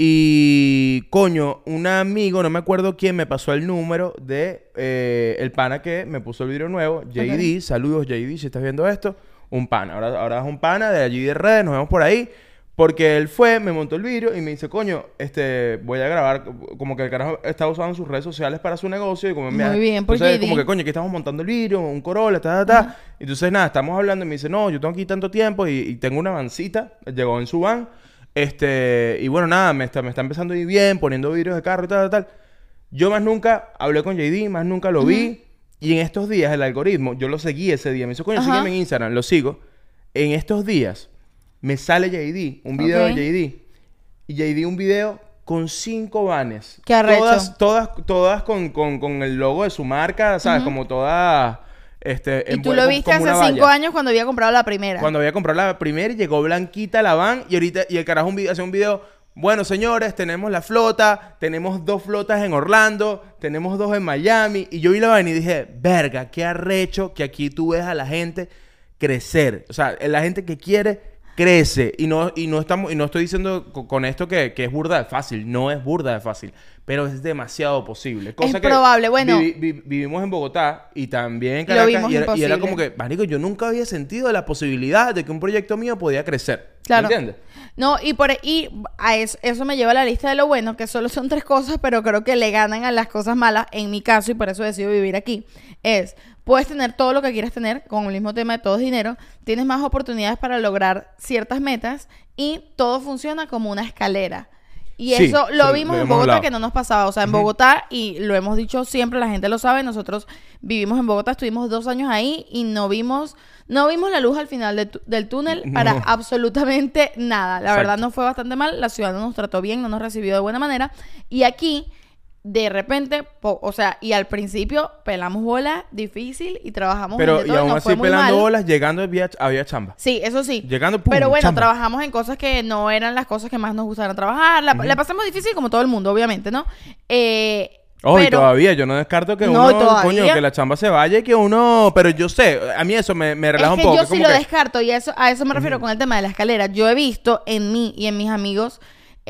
Y coño, un amigo, no me acuerdo quién, me pasó el número de eh, el pana que me puso el vidrio nuevo, JD. Saludos, JD, si estás viendo esto. Un pana. Ahora, ahora es un pana de allí de redes, nos vemos por ahí. Porque él fue, me montó el vidrio y me dice, coño, este, voy a grabar, como que el carajo estaba usando sus redes sociales para su negocio y como me Muy bien, por entonces, JD. como que coño, aquí estamos montando el vidrio, un Corolla, ta, ta, ta. Entonces, nada, estamos hablando y me dice, no, yo tengo aquí tanto tiempo y, y tengo una vancita, llegó en su van, este, y bueno, nada, me está, me está empezando a ir bien, poniendo vidrios de carro y tal, tal, tal. Yo más nunca hablé con JD, más nunca lo vi, y en estos días el algoritmo, yo lo seguí ese día, me dice, coño, sígueme en Instagram, lo sigo. En estos días me sale JD, un video Ok. de JD, y JD un video con cinco vanes. Qué arrecho. Todas, todas, todas con, con, con el logo de su marca, ¿sabes? Como todas, este... Y tú lo viste hace cinco valla. años cuando había comprado la primera. Cuando había comprado la primera, llegó blanquita la van y ahorita, y el carajo un video, hace un video. Bueno, señores, tenemos la flota, tenemos dos flotas en Orlando, tenemos dos en Miami. Y yo vi la vaina y dije, verga, qué arrecho que aquí tú ves a la gente crecer. O sea, la gente que quiere crece. Y no, y no estamos, y no estoy diciendo co- con esto que, que es burda de fácil. No es burda de fácil. Pero es demasiado posible. Cosa que probable, bueno. vivi- vi- vivimos en Bogotá y también en Caracas. y, era, y era imposible. como que, marico, yo nunca había sentido la posibilidad de que un proyecto mío podía crecer. Claro. ¿Entiendes? No, y por y a eso, eso me lleva a la lista de lo bueno, que solo son tres cosas, pero creo que le ganan a las cosas malas, en mi caso, y por eso decido vivir aquí. Es, puedes tener todo lo que quieras tener, con el mismo tema de todo es dinero, tienes más oportunidades para lograr ciertas metas, y todo funciona como una escalera. Y Sí, eso lo lo vimos en Bogotá, hablado. que no nos pasaba. O sea, en Bogotá, y lo hemos dicho siempre, la gente lo sabe, nosotros vivimos en Bogotá, estuvimos dos años ahí y no vimos, no vimos la luz al final de del túnel para absolutamente nada. La Exacto. verdad nos fue bastante mal, la ciudad no nos trató bien, no nos recibió de buena manera. Y aquí, de repente, po- o sea, y al principio pelamos bola difícil y trabajamos Pero, y todo, aún nos así, pelando mal. bolas, llegando había, había chamba. Sí, eso sí. Llegando, pum, Pero bueno, chamba. trabajamos en cosas que no eran las cosas que más nos gustaron trabajar. La, la pasamos difícil como todo el mundo, obviamente, ¿no? Eh, y pero- todavía, yo no descarto que No, uno, todavía. coño, que la chamba se vaya y que uno... Pero yo sé, a mí eso me, me relaja es que un poco. yo sí lo que- descarto y a eso, a eso me refiero con el tema de la escalera. Yo he visto en mí y en mis amigos,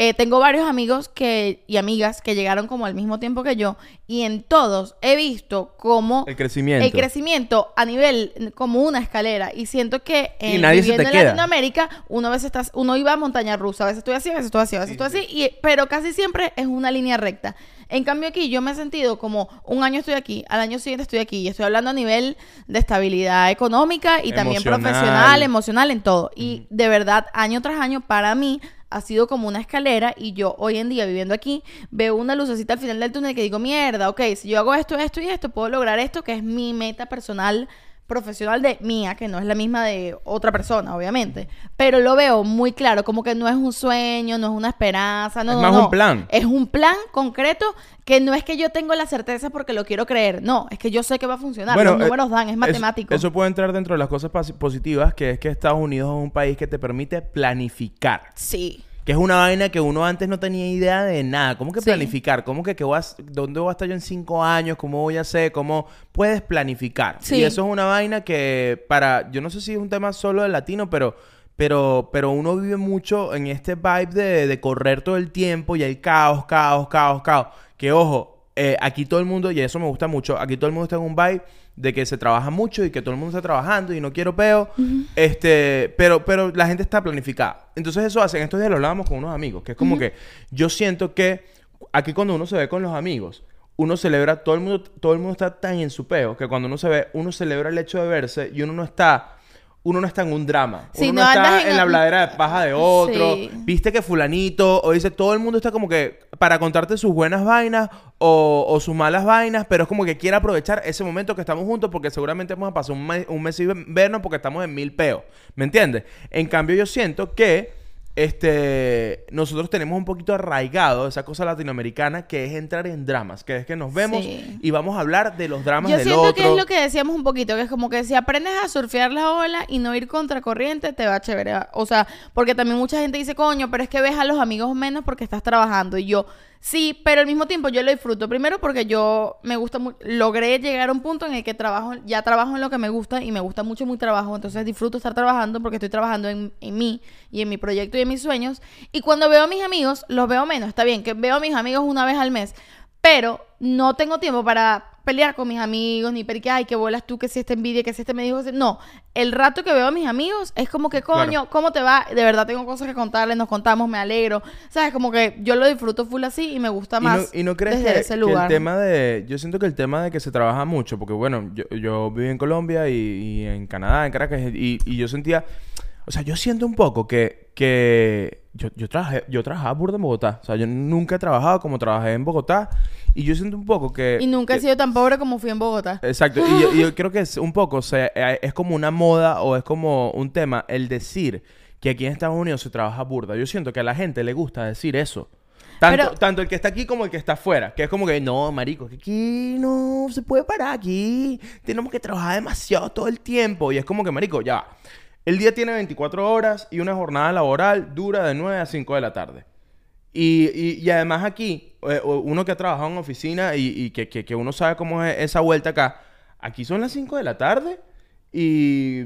eh, tengo varios amigos que, y amigas que llegaron como al mismo tiempo que yo y en todos he visto como El crecimiento. el crecimiento a nivel como una escalera y siento que Y se viviendo te en queda. Latinoamérica uno a veces está, uno iba a montaña rusa, a veces estoy así, a veces estoy así, a veces estoy así, y, pero casi siempre es una línea recta. En cambio aquí yo me he sentido como un año estoy aquí, al año siguiente estoy aquí y estoy hablando a nivel de estabilidad económica y también profesional, emocional, en todo. Y de verdad, año tras año, para mí ha sido como una escalera y yo hoy en día viviendo aquí veo una lucecita al final del túnel que digo, mierda, ok, si yo hago esto, esto y esto, puedo lograr esto que es mi meta personal profesional de mía, que no es la misma de otra persona, obviamente. Pero lo veo muy claro, como que no es un sueño, no es una esperanza, no, Es más no. un plan. Es un plan concreto que no es que yo tengo la certeza porque lo quiero creer, no, es que yo sé que va a funcionar, los eh, números dan, es matemático. Eso, puede entrar dentro de las cosas positivas, que es que Estados Unidos es un país que te permite planificar. Sí. Que es una vaina que uno antes no tenía idea de nada. ¿Cómo que Sí. planificar? ¿Cómo que, que voy a- dónde voy a estar yo en cinco años? ¿Cómo voy a hacer? ¿Cómo puedes planificar? Sí. Y eso es una vaina que para... Yo no sé si es un tema solo del latino, pero... Pero, pero uno vive mucho en este vibe de, de correr todo el tiempo y el caos, caos, caos, caos. Que ojo, eh, aquí todo el mundo, y eso me gusta mucho, aquí todo el mundo está en un vibe de que se trabaja mucho y que todo el mundo está trabajando y no quiero peo. Este, pero, pero la gente está planificada. Entonces eso hace, en estos días lo hablábamos con unos amigos, que es como que yo siento que aquí cuando uno se ve con los amigos, uno celebra, todo el mundo, todo el mundo está tan en su peo que cuando uno se ve, uno celebra el hecho de verse y uno no está, uno no está en un drama. Sí, uno no está en, en- la bladera de paja de otro. Sí. Viste que fulanito, o dice, todo el mundo está como que para contarte sus buenas vainas o, o sus malas vainas, pero es como que quiere aprovechar ese momento que estamos juntos porque seguramente vamos a pasar un mes, un mes sin vernos porque estamos en mil peos. ¿Me entiendes? En cambio, yo siento que este, nosotros tenemos un poquito arraigado esa cosa latinoamericana que es entrar en dramas, que es que nos vemos Sí. y vamos a hablar de los dramas Yo del siento otro. que es lo que decíamos un poquito, que es como que si aprendes a surfear la ola y no ir contra corriente, te va chévere. O sea, porque también mucha gente dice, coño, pero es que ves a los amigos menos porque estás trabajando. Y yo, sí, pero al mismo tiempo yo lo disfruto. Primero porque yo me gusta mucho, logré llegar a un punto en el que trabajo, ya trabajo en lo que me gusta y me gusta mucho mi trabajo. Entonces disfruto estar trabajando porque estoy trabajando en, en mí y en mi proyecto y en mis sueños. Y cuando veo a mis amigos, los veo menos. Está bien que veo a mis amigos una vez al mes. Pero no tengo tiempo para pelear con mis amigos, ni porque, ay, que bolas tú, que si esta envidia, que si este me dijo... ese-". No, el rato que veo a mis amigos es como que, coño, Claro. ¿cómo te va? De verdad tengo cosas que contarles, nos contamos, me alegro. ¿Sabes? Como que yo lo disfruto full así y me gusta ¿Y no, más y no crees desde que, ese que lugar. el tema de... Yo siento que el tema de que se trabaja mucho, porque bueno, yo, yo viví en Colombia y, y en Canadá, en Caracas, y, y yo sentía... O sea, yo siento un poco que... que yo, yo, trabajé, yo trabajaba burda en Bogotá. O sea, yo nunca he trabajado como trabajé en Bogotá. Y yo siento un poco que... Y nunca he sido tan pobre como fui en Bogotá. Exacto, y yo, creo que es un poco, o sea, eh, es como una moda o es como un tema el decir que aquí en Estados Unidos se trabaja burda. Yo siento que a la gente le gusta decir eso. Tanto, Pero- tanto el que está aquí como el que está afuera. Que es como que, no, marico, que aquí no se puede parar aquí. Tenemos que trabajar demasiado todo el tiempo. Y es como que, marico, ya. El día tiene 24 horas y una jornada laboral dura de 9 a 5 de la tarde. Y, y- y además aquí, eh, uno que ha trabajado en oficina y, y que, que- que uno sabe cómo es esa vuelta acá, aquí son las 5 de la tarde y,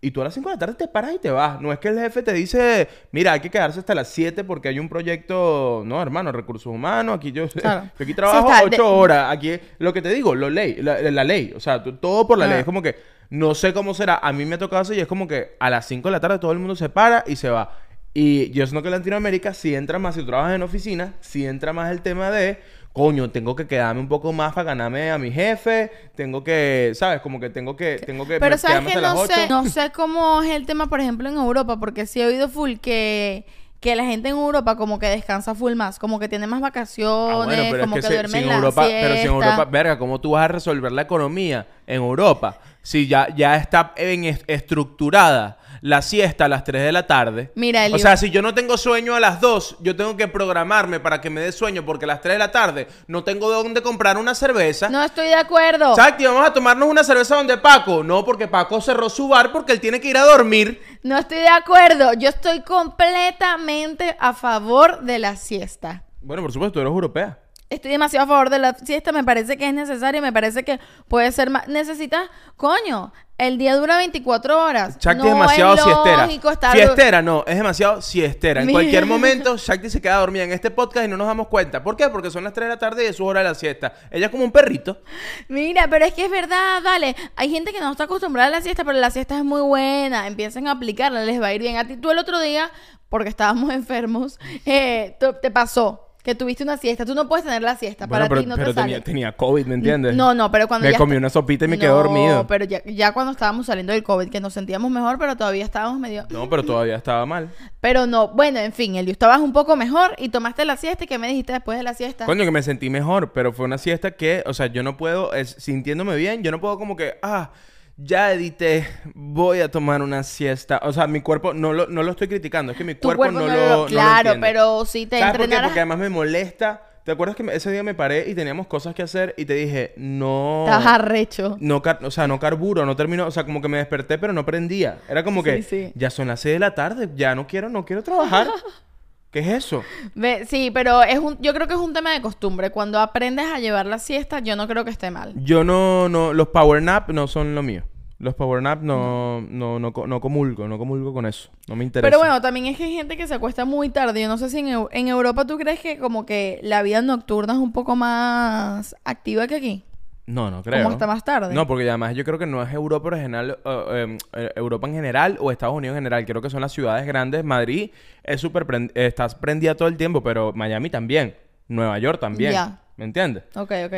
y tú a las 5 de la tarde te paras y te vas. No es que el jefe te dice, mira, hay que quedarse hasta las 7 porque hay un proyecto, no, hermano, recursos humanos, aquí yo, Claro. yo aquí trabajo Sí, está, 8 de- horas, aquí lo que te digo, lo ley, la, la ley, o sea, todo por la Ah. ley, es como que no sé cómo será, a mí me ha tocado así y es como que a las 5 de la tarde todo el mundo se para y se va. Y yo siento que en Latinoamérica sí entra más, si tú trabajas en oficina, sí entra más el tema de, coño, tengo que quedarme un poco más para ganarme a mi jefe, tengo que, ¿sabes? Como que tengo que, tengo que Pero sabes que no las 8. sé, no sé cómo es el tema, por ejemplo, en Europa, porque sí he oído full que, que la gente en Europa como que descansa full más, como que tiene más vacaciones, Ah, bueno, pero como es que, que, si- duerme si en en la Europa, pero si en. Europa, verga, ¿cómo tú vas a resolver la economía en Europa? Si ya, ya está en est- estructurada la siesta a las 3 de la tarde. Mira, O Elio. sea, si yo no tengo sueño a las 2, yo tengo que programarme para que me dé sueño porque a las 3 de la tarde no tengo dónde comprar una cerveza. No estoy de acuerdo. Exacto, y vamos a tomarnos una cerveza donde Paco. No, porque Paco cerró su bar porque él tiene que ir a dormir. No estoy de acuerdo. Yo estoy completamente a favor de la siesta. Bueno, por supuesto, tú eres europea. Estoy demasiado a favor de la siesta. Me parece que es necesaria. Me parece que puede ser más. Necesitas, coño, el día dura 24 horas. Shakti no es demasiado es siestera. estar- Fiestera, no, es demasiado siestera. En Mira. cualquier momento, Shakti se queda dormida en este podcast y no nos damos cuenta. ¿Por qué? Porque son las 3 de la tarde y es su hora de la siesta. Ella es como un perrito. Mira, pero es que es verdad, vale. Hay gente que no está acostumbrada a la siesta, pero la siesta es muy buena. Empiecen a aplicarla, les va a ir bien. A ti, tú el otro día, porque estábamos enfermos, eh, te pasó que tuviste una siesta. Tú no puedes tener la siesta. Bueno, Para pero, ti no pero te tenía, sale. tenía COVID, ¿me entiendes? No, no, pero cuando Me ya comí está- una sopita y me quedé No, dormido. pero ya, ya cuando estábamos saliendo del COVID, que nos sentíamos mejor, pero todavía estábamos medio... No, pero todavía estaba mal. Pero no, bueno, en fin, Elio, estabas un poco mejor y tomaste la siesta. ¿Y qué me dijiste después de la siesta? Coño, que me sentí mejor, pero fue una siesta que, o sea, yo no puedo, es- sintiéndome bien, yo no puedo como que, ah, ya edité, voy a tomar una siesta. O sea, mi cuerpo, no lo, no lo estoy criticando, es que mi cuerpo, cuerpo no, no, lo, lo... no lo Claro, pero si te ¿Sabes por qué? Porque además me molesta. ¿Te acuerdas que ese día me paré y teníamos cosas que hacer y te dije, no... Estás arrecho. No, car- o sea, no carburo, no termino, o sea, como que me desperté, pero no prendía. Era como que Sí, sí. ya son las 6 de la tarde, ya no quiero, no quiero trabajar. ¿Qué es eso? Ve- sí, pero es un, yo creo que es un tema de costumbre. Cuando aprendes a llevar la siesta, yo no creo que esté mal. Yo no, no, los power nap no son lo mío. Los power nap no, no, no, co- no comulgo, no comulgo con eso. No me interesa. Pero bueno, también es que hay gente que se acuesta muy tarde. Yo no sé si en, en Europa tú crees que como que la vida nocturna es un poco más activa que aquí. No, no creo. Como hasta más tarde. No, porque además yo creo que no es Europa en general, eh, eh, eh, Europa en general o Estados Unidos en general. Creo que son las ciudades grandes. Madrid es súper prend- estás prendida todo el tiempo, pero Miami también. Nueva York también. Ya. ¿Me entiendes? Ok, ok.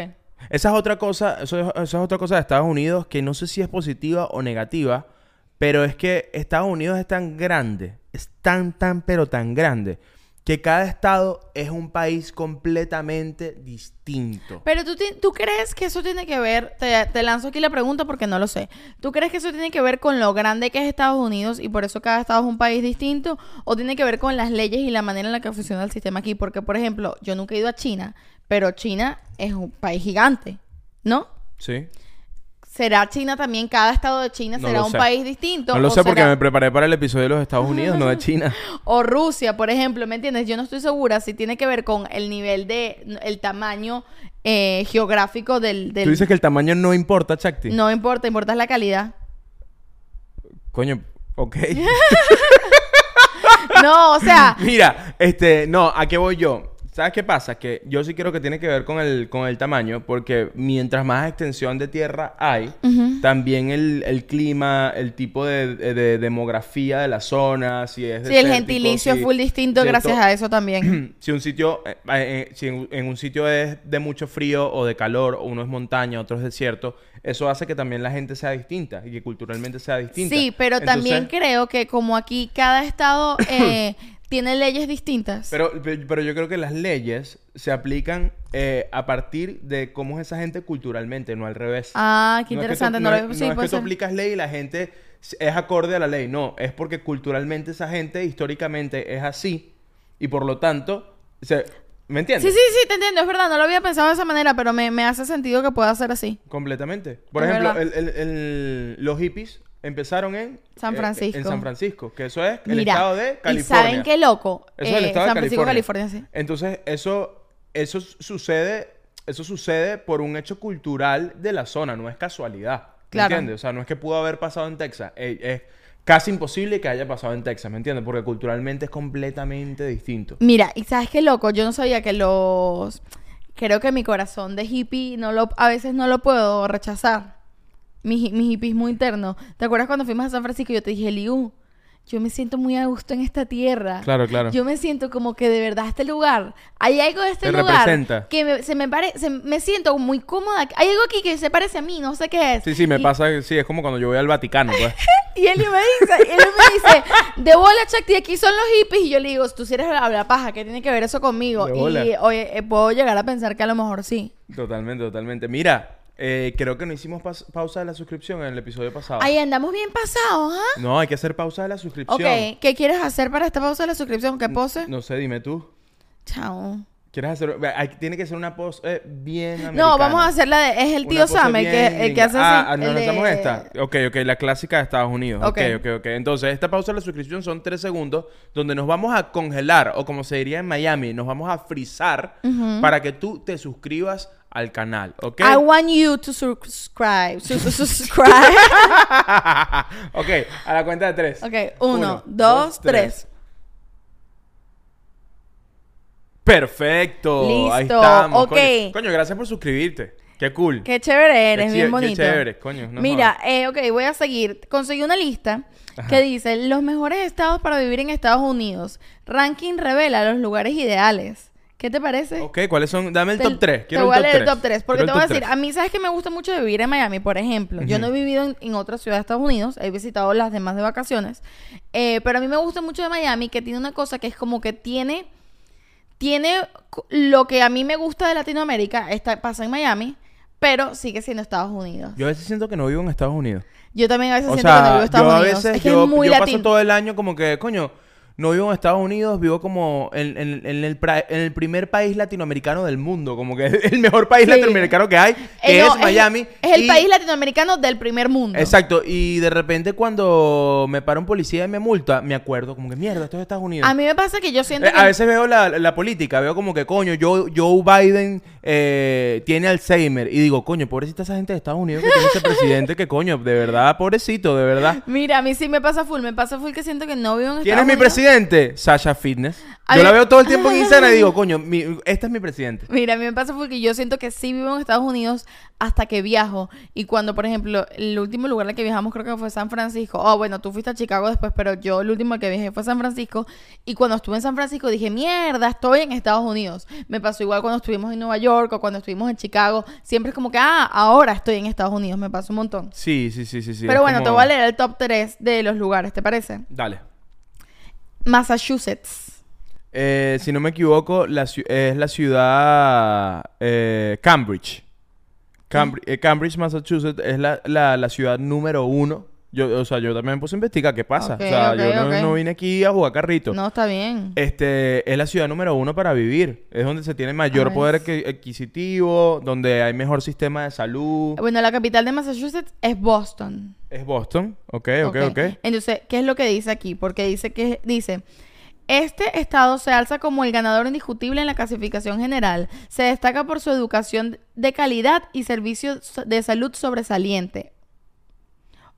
Esa es otra cosa, eso es, eso es otra cosa de Estados Unidos que no sé si es positiva o negativa, pero es que Estados Unidos es tan grande, es tan, tan, pero tan grande, que cada estado es un país completamente distinto. Pero tú, ti- tú crees que eso tiene que ver, te, te lanzo aquí la pregunta porque no lo sé. ¿Tú crees que eso tiene que ver con lo grande que es Estados Unidos y por eso cada estado es un país distinto? ¿O tiene que ver con las leyes y la manera en la que funciona el sistema aquí? Porque, por ejemplo, yo nunca he ido a China, pero China es un país gigante, ¿no? ¿Sí? ¿Será China también, cada estado de China No será un sé. país distinto? No lo sé porque será- me preparé para el episodio de los Estados Unidos, no de China. O Rusia, por ejemplo, ¿me entiendes? Yo no estoy segura si tiene que ver con el nivel de, el tamaño eh, geográfico del... del Tú dices que el tamaño no importa, Chakti. No importa, importa la calidad. Coño, ok. No, o sea, Mira, este, no, ¿a qué voy yo? ¿Sabes qué pasa? Que yo sí creo que tiene que ver con el, con el tamaño, porque mientras más extensión de tierra hay, también el, el clima, el tipo de, de- de demografía de la zona, si es sí, el desértico, gentilicio si- es full distinto gracias a eso también. si un sitio, eh, eh, si en, en un sitio es de mucho frío o de calor, o uno es montaña, otro es desierto, eso hace que también la gente sea distinta y que culturalmente sea distinta. Sí, pero también creo que como aquí cada estado eh, tiene leyes distintas. Pero, pe- pero yo creo que las leyes se aplican eh, a partir de cómo es esa gente culturalmente, no al revés. ah, qué No es que tú- interesante. No, No, es, no sí, es que tú aplicas ley y la gente es acorde a la ley. No, es porque culturalmente esa gente históricamente es así y por lo tanto, se- ¿me entiendes? Sí, sí, sí, te entiendo, es verdad, no lo había pensado de esa manera, pero me, me hace sentido que pueda ser así. Completamente. Por Es ejemplo, verdad. el- el- el- los hippies empezaron en San eh, Francisco. en San Francisco, que eso es el Mira, estado de ¿y California. saben qué loco? Eso es el Eh, estado San de Francisco, California. California, sí. Entonces, eso, eso sucede, eso sucede por un hecho cultural de la zona, no es casualidad. ¿Me Claro. entiendes? O sea, no es que pudo haber pasado en Texas. eh, Es, casi imposible que haya pasado en Texas, ¿me entiendes? Porque culturalmente es completamente distinto. Mira, y sabes qué loco, yo no sabía que los... Creo que mi corazón de hippie no lo, a veces no lo puedo rechazar. Mi, mi hippismo interno. ¿Te acuerdas cuando fuimos a San Francisco y yo te dije, Liu, yo me siento muy a gusto en esta tierra. Claro, claro. Yo me siento como que de verdad este lugar, hay algo de este Te lugar representa. que me, se me pare, se- me siento muy cómoda. Hay algo aquí que se parece a mí, no sé qué es. Sí, sí, me Y- pasa, sí, es como cuando yo voy al Vaticano, pues. y él me dice, y él me dice, de bola, Chakti, aquí son los hippies. Y yo le digo, tú si eres la, la paja, ¿qué tiene que ver eso conmigo? De bola. Y oye, eh, puedo llegar a pensar que a lo mejor sí. totalmente, totalmente. Mira, eh, creo que no hicimos pausa de la suscripción en el episodio pasado. Ahí andamos bien pasados, ¿ah? No, hay que hacer pausa de la suscripción. Ok, ¿qué quieres hacer para esta pausa de la suscripción? ¿Qué pose? No sé, dime tú. Chao. ¿Quieres hacer? hay- tiene que ser una pose eh, bien americana. No, vamos a hacer la de. Es el tío Sam, el que, el que hace Ah, así. ¿nos el de- lanzamos esta? Ok, ok, la clásica de Estados Unidos. Ok. ok, ok. Entonces, esta pausa de la suscripción son tres segundos donde nos vamos a congelar, o como se diría en Miami, nos vamos a frizar para que tú te suscribas al canal, ¿ok? I want you to subscribe. Su- su- subscribe. ok, a la cuenta de tres. ok, uno, dos, tres. Perfecto. Ahí Listo, estamos. ok. Coño. Coño, gracias por suscribirte. Qué cool. Qué chévere eres, Qué bien chi- qué bonito. chévere, coño, no Mira, eh, ok, voy a seguir. Conseguí una lista que dice los mejores estados para vivir en Estados Unidos. Ranking revela los lugares ideales. ¿Qué te parece? Ok, ¿cuáles son? Dame el Te- top 3. Te Quiero voy el a top leer el 3. top 3. Porque te voy a decir, a mí, ¿sabes que me gusta mucho vivir en Miami? Por ejemplo, yo no he vivido en, en otra ciudad de Estados Unidos, he visitado las demás de vacaciones. eh, pero a mí me gusta mucho de Miami que tiene una cosa que es como que tiene. Tiene lo que a mí me gusta de Latinoamérica, está, pasa en Miami, pero sigue siendo Estados Unidos. Yo, Yo a veces siento que no vivo en Estados Unidos. también a veces O siento que no vivo en Estados yo a Unidos. veces es que yo, es muy yo paso todo el año como que, coño, no vivo en Estados Unidos, vivo como en, en- en el, en el primer país latinoamericano del mundo, como que el mejor país Sí. latinoamericano que hay, que Eh, no, es Miami. Es, el y- país latinoamericano del primer mundo. Exacto, y de repente cuando me para un policía y me multa, me acuerdo como que mierda, esto es Estados Unidos. A mí me pasa que yo siento Eh, que... a veces veo la, la política, veo como que coño, Joe, Joe Biden eh, tiene Alzheimer y digo, coño, pobrecita esa gente de Estados Unidos que tiene ese presidente que coño, de verdad, pobrecito, de verdad. Mira, a mí sí me pasa full. Me pasa full que siento que no vivo en ¿Quién Estados es mi Unidos. presidente? Sasha Fitness. Yo mí- la veo todo el tiempo en Instagram y digo, coño, mi, este es mi presidente. Mira, a mí me pasa porque yo siento que sí vivo en Estados Unidos hasta que viajo. Y cuando, por ejemplo, el último lugar al que viajamos creo que fue San Francisco. Oh, bueno, tú fuiste a Chicago después, pero yo el último al que viajé fue San Francisco. Y cuando estuve en San Francisco dije, mierda, estoy en Estados Unidos. Me pasó igual cuando estuvimos en Nueva York o cuando estuvimos en Chicago. Siempre es como que, ah, ahora estoy en Estados Unidos. Me pasó un montón. Sí, sí, sí, sí. sí, pero bueno, te voy a leer el top 3 de los lugares, ¿te parece? Dale. Massachusetts. Eh, si no me equivoco, la es la ciudad eh, Cambridge. Cambri- eh, Cambridge, Massachusetts es la, la- la ciudad número uno. Yo, o sea, yo también me puse a investigar qué pasa. O sea, yo no, no vine aquí a jugar carrito. No, está bien. Este, es la ciudad número uno para vivir. Es donde se tiene mayor Ay, poder adquisitivo, donde hay mejor sistema de salud. Bueno, la capital de Massachusetts es Boston. Es Boston. Ok, ok, ok. Entonces, ¿qué es lo que dice aquí? Porque dice que dice este estado se alza como el ganador indiscutible en la clasificación general. Se destaca por su educación de calidad y servicios de salud sobresaliente.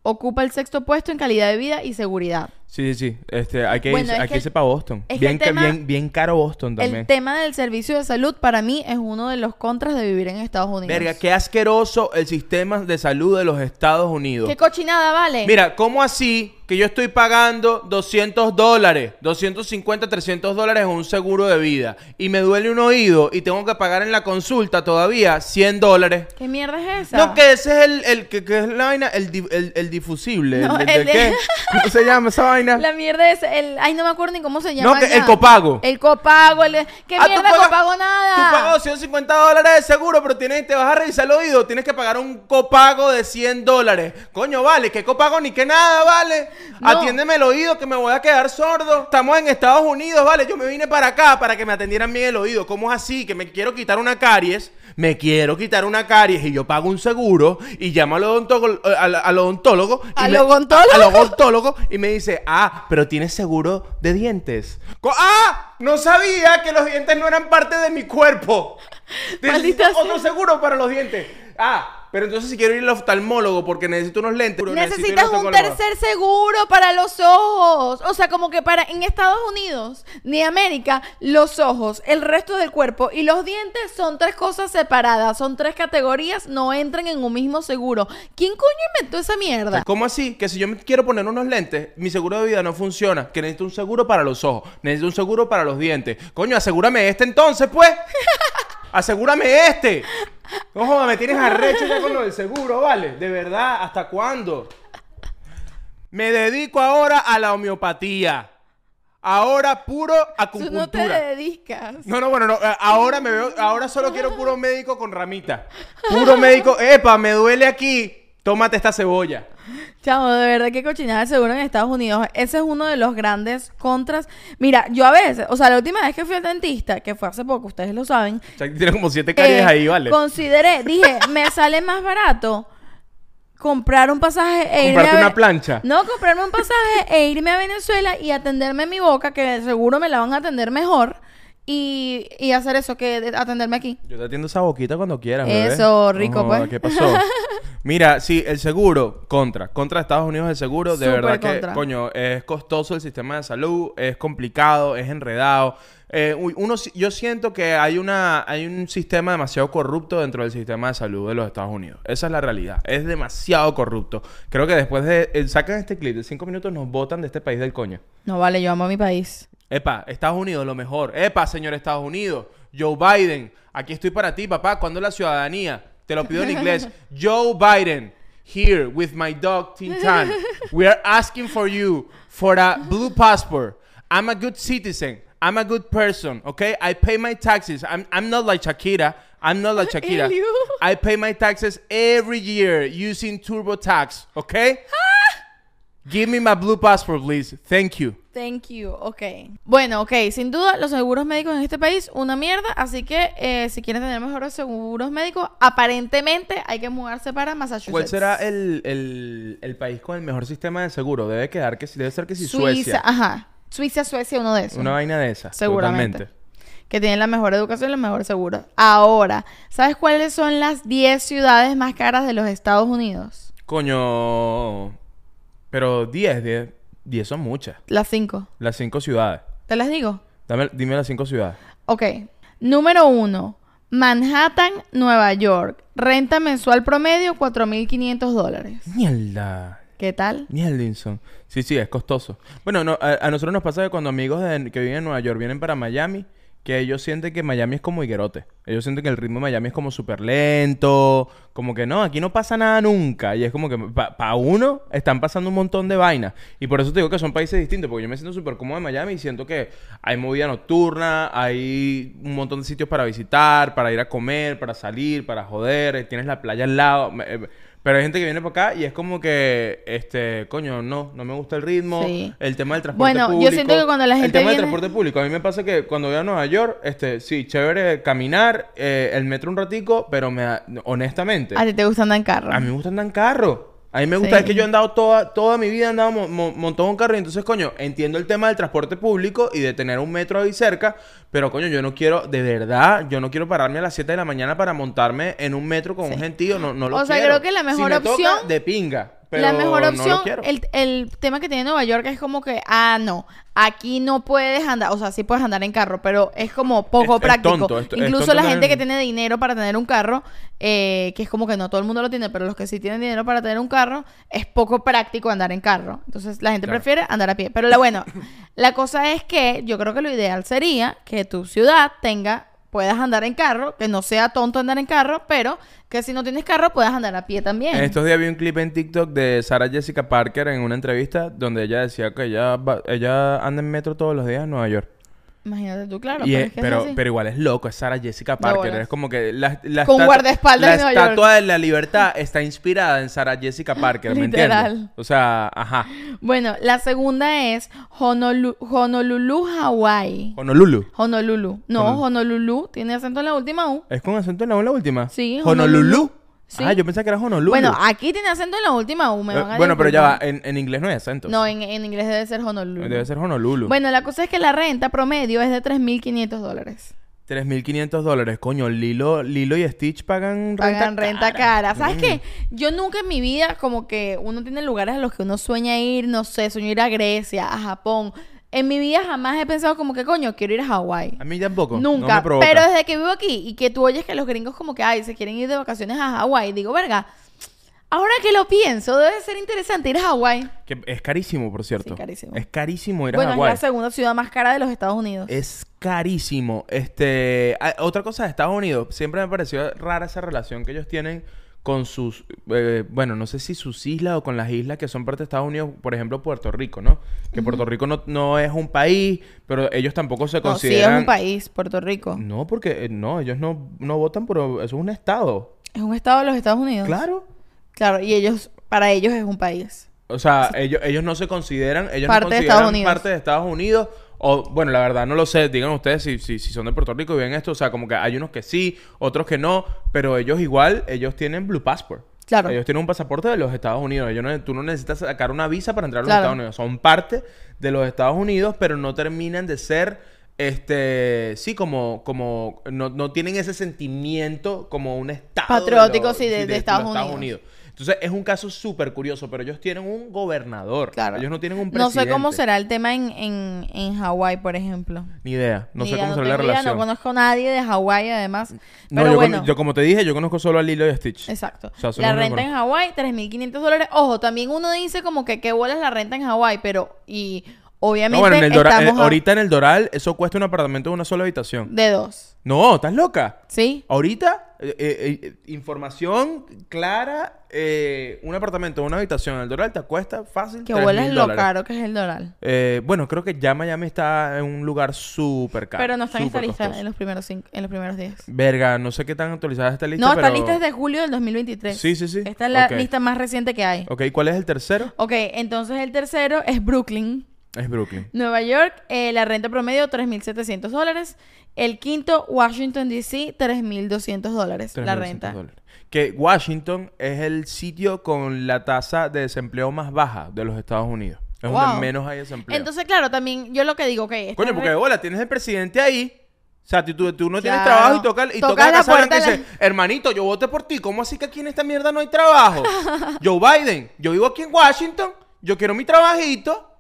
Ocupa el sexto puesto en calidad de vida y seguridad. Sí, sí, sí. Este, hay que Bueno, irse, es hay que irse para Boston. es que Bien, tema- bien, bien caro Boston también. El tema del servicio de salud para mí es uno de los contras de vivir en Estados Unidos. Verga, qué asqueroso el sistema de salud de los Estados Unidos. ¿Qué cochinada vale? Mira, ¿cómo así que yo estoy pagando 200 dólares, 250, 300 dólares en un seguro de vida y me duele un oído y tengo que pagar en la consulta todavía 100 dólares? ¿Qué mierda es esa? No, que ese es el, el que, que es la vaina, el, el, el difusible. No, el, del de- qué? ¿Cómo se llama esa vaina? La mierda es el... Ay, no me acuerdo ni cómo se llama. No, que ya. el copago. El copago. El... ¿Qué Ah, mierda pagas- copago nada? Tú pagas 250 dólares de seguro, pero tienes, te vas a revisar el oído, tienes que pagar un copago de 100 dólares. Coño, vale, ¿qué copago ni qué nada, vale? No. Atiéndeme el oído que me voy a quedar sordo. Estamos en Estados Unidos, vale, yo me vine para acá para que me atendieran bien el oído. ¿Cómo es así? Que me quiero quitar una caries, me quiero quitar una caries y yo pago un seguro y llamo al odontólogo, al, al odontólogo. y ¿Al me- odontólogo? al odontólogo y me dice, ah, pero tienes seguro de dientes. Co- ¡Ah! No sabía que los dientes no eran parte de mi cuerpo. Necesito Maldita sea. otro seguro para los dientes. Ah, pero entonces si quiero ir al oftalmólogo porque necesito unos lentes. Necesitas un tercer seguro para los ojos. O sea, como que para en Estados Unidos ni América, los ojos, el resto del cuerpo y los dientes son tres cosas separadas. Son tres categorías, no entran en un mismo seguro. ¿Quién coño inventó esa mierda? ¿Cómo así? Que si yo me quiero poner unos lentes, mi seguro de vida no funciona. Que necesito un seguro para los ojos. Necesito un seguro para los dientes. Coño, asegúrame este entonces, pues. asegúrame este. No me tienes arrecho ya con lo del seguro, ¿vale? De verdad, ¿hasta cuándo? Me dedico ahora a la homeopatía. Ahora puro Tú acupuntura. no te dedicas. No, no, bueno, no. eh, Ahora me veo, ahora solo quiero puro médico con ramita. Puro médico, epa, me duele aquí. Tómate esta cebolla. Chamo, de verdad que cochinada de seguro en Estados Unidos. Ese es uno de los grandes contras. Mira, yo a veces, o sea, la última vez que fui al dentista, que fue hace poco, ustedes lo saben, O sea, que tiene como siete caries Eh, ahí, ¿vale? Consideré, dije, me sale más barato comprar un pasaje e irme Comprarte a una plancha. No, comprarme un pasaje e irme a Venezuela y atenderme mi boca, que seguro me la van a atender mejor. Y, y hacer eso, que de- atenderme aquí. Yo te atiendo esa boquita cuando quieras, bebé. Eso, rico, joda, pues. ¿Qué pasó? Mira, sí, el seguro, contra. Contra Estados Unidos el seguro, de verdad que, coño, es costoso el sistema de salud, es complicado, es enredado. Eh, uno, yo siento que hay, una, hay un sistema demasiado corrupto dentro del sistema de salud de los Estados Unidos. Esa es la realidad. Es demasiado corrupto. Creo que después de... eh, sacan este clip de cinco minutos, nos botan de este país del coño. No vale, yo amo a mi país. Epa, Estados Unidos, lo mejor. Epa, señor Estados Unidos. Joe Biden, aquí estoy para ti, papá. ¿Cuándo la ciudadanía? Te lo pido en inglés. Joe Biden, here with my dog Tintan. We are asking for you for a blue passport. I'm a good citizen. I'm a good person, okay? I pay my taxes. I'm, I'm not like Shakira. I'm not like Shakira. I pay my taxes every year using TurboTax, okay? Give me my blue passport, please. Thank you. Thank you. Ok. Bueno, ok. Sin duda, los seguros médicos en este país, una mierda. Así que eh, si quieren tener mejores seguros médicos, aparentemente hay que mudarse para Massachusetts. ¿Cuál será el, el- el país con el mejor sistema de seguro? Debe quedar que si- debe ser que si Suecia. Ajá. Suiza, Suecia, uno de esos. Una vaina de esas. Seguramente. Totalmente. Que tienen la mejor educación y los mejores seguros. Ahora, ¿sabes cuáles son las 10 ciudades más caras de los Estados Unidos? Coño. Pero 10, 10, 10 son muchas. Las 5. Las cinco ciudades. ¿Te las digo? Dame, dime las cinco ciudades. Ok. Número 1. Manhattan, Nueva York. Renta mensual promedio 4.500 dólares. Mierda. ¿Qué tal? Mierda. Sí, sí, es costoso. Bueno, no, a, a nosotros nos pasa que cuando amigos de- que viven en Nueva York vienen para Miami, que ellos sienten que Miami es como higuerote. Ellos sienten que el ritmo de Miami es como súper lento, como que no, aquí no pasa nada nunca. Y es como que para uno están pasando un montón de vainas. Y por eso te digo que son países distintos, porque yo me siento súper cómodo en Miami y siento que hay movida nocturna, hay un montón de sitios para visitar, para ir a comer, para salir, para joder, tienes la playa al lado. Pero hay gente que viene para acá y es como que, este, coño, no, no me gusta el ritmo, Sí. el tema del transporte Bueno, yo público. siento que cuando la El gente tema del transporte público. A mí me pasa que cuando voy a Nueva York, este, sí, chévere caminar, eh, el metro un ratico, pero me da- honestamente, A ti te gusta andar en carro. a mí me gusta andar en carro. A mí me gusta, Sí. es que yo he andado toda, toda mi vida, he andado mo- mo- montado en carro. Y entonces, coño, entiendo el tema del transporte público y de tener un metro ahí cerca. Pero, coño, yo no quiero, de verdad, yo no quiero pararme a las 7 de la mañana para montarme en un metro con un gentío. No, no lo O sea, quiero. creo que la mejor Si me toca, opción- de pinga. Pero la mejor no opción, lo el, el tema que tiene Nueva York es como que, ah, no, aquí no puedes andar, o sea, sí puedes andar en carro, pero es como poco Es- es práctico. tonto, es- es Incluso tonto la gente que tiene dinero para tener un carro, eh, que es como que no todo el mundo lo tiene, pero los que sí tienen dinero para tener un carro, es poco práctico andar en carro. Entonces la gente Claro. prefiere andar a pie. Pero la, bueno, la cosa es que yo creo que lo ideal sería que tu ciudad tenga puedas andar en carro, que no sea tonto andar en carro, pero que si no tienes carro puedas andar a pie también. En estos días vi un clip en TikTok de Sarah Jessica Parker en una entrevista donde ella decía que ella, va- ella anda en metro todos los días en Nueva York. Imagínate tú, claro. Y pero, es- que pero, igual es loco, es Sarah Jessica Parker. Es como que la, la Con guardaespaldas la en estatua de la libertad está inspirada en Sarah Jessica Parker, ¿me Literal. entiendes? O sea, ajá. Bueno, la segunda es Honolu- Honolulu, Hawaii. Honolulu. Honolulu. No, Honol- Honolulu tiene acento en la última U. ¿Es con acento en la U la última? Sí, Honolulu. Honolulu. Sí. Ah, yo pensaba que era Honolulu. Bueno, aquí tiene acento en la última U. Me Eh, van a bueno, pero ya va, en, en inglés no hay acento. No, en, en inglés debe ser Honolulu. Debe ser Honolulu. Bueno, la cosa es que la renta promedio es de 3.500 dólares. 3.500 dólares. Coño, Lilo, Lilo y Stitch pagan renta Pagan renta cara. ¿Sabes Mm. qué? Yo nunca en mi vida, como que uno tiene lugares a los que uno sueña ir, no sé, sueño ir a Grecia, a Japón. En mi vida jamás he pensado como que, coño, quiero ir a Hawái. A mí tampoco. no Nunca. me pero desde que vivo aquí y que tú oyes que los gringos como que, ay, se quieren ir de vacaciones a Hawái, digo, verga, ahora que lo pienso, debe ser interesante ir a Hawái. Que es carísimo, por cierto. Sí, carísimo. Es carísimo ir a Bueno, es Hawái. la segunda ciudad más cara de los Estados Unidos. Es carísimo. Este, ah, otra cosa de Estados Unidos, siempre me pareció rara esa relación que ellos tienen con sus, eh, bueno, no sé si sus islas o con las islas que son parte de Estados Unidos, por ejemplo, Puerto Rico, ¿no? Que Puerto Rico no, no es un país, pero ellos tampoco se no, sí consideran... es un país, Puerto Rico. No, porque eh, no, ellos no, no votan por... Eso es un estado. Es un estado de los Estados Unidos. Claro. Claro, y ellos, para ellos es un país. O sea, ellos, ellos no se consideran, ellos Parte no de consideran Estados Unidos. parte de Estados Unidos. O, bueno, la verdad no lo sé. Digan ustedes si, si, si son de Puerto Rico y ven esto. O sea, como que hay unos que sí, otros que no. Pero ellos igual, ellos tienen Blue Passport. Claro. Ellos tienen un pasaporte de los Estados Unidos. Ellos no, tú no necesitas sacar una visa para entrar a los Claro. Estados Unidos. Son parte de los Estados Unidos, pero no terminan de ser, este, sí, como, como, no, no tienen ese sentimiento como un estado. Patriótico, los- sí, de- Estados Unidos. Entonces es un caso súper curioso, pero ellos tienen un gobernador. Claro. Ellos no tienen un No presidente. sé cómo será el tema en, en, en Hawái, por ejemplo. Ni idea. No Ni sé idea, cómo será la idea, relación. No conozco a nadie de Hawái, además. No, yo, bueno. con- yo como te dije, yo conozco solo a Lilo y a Stitch. Exacto. O sea, eso la no renta en Hawái, 3.500 dólares. Ojo, también uno dice como que qué bola es la renta en Hawái, pero y obviamente No, bueno, en el Doral- estamos eh, a- ahorita en el Doral, eso cuesta un apartamento de una sola habitación. de dos. No, ¿estás loca? ¿Sí? Ahorita, eh, eh, eh, información clara, eh, un apartamento, una habitación en el Doral te cuesta fácil Que 3.000 bola es lo caro que es el Doral. Eh, bueno, creo que ya Miami está en un lugar súper caro. pero no está en esta lista en los primeros cinco, en los primeros días. Verga, no sé qué tan actualizada está esta lista, No, esta lista es de julio del 2023. Sí, sí, sí. Esta es la lista más reciente que hay. Ok, ¿cuál es el tercero? Ok, entonces el tercero es Brooklyn. Es Brooklyn. Nueva York, eh, la renta promedio 3.700 dólares. El quinto, Washington, D.C., 3.200 dólares la 3.200 renta. dólares. Que Washington es el sitio con la tasa de desempleo más baja de los Estados Unidos. Es Wow. donde menos hay desempleo. Entonces, claro, también yo lo que digo, que Coño, porque bola, tienes el presidente ahí. O sea, tú, tú- no tienes trabajo y toca, y Tocas toca la la Casa Blanca y dice, hermanito, yo voté por ti. ¿Cómo así que aquí en esta mierda no hay trabajo? Joe Biden, yo vivo aquí en Washington, yo quiero mi trabajito.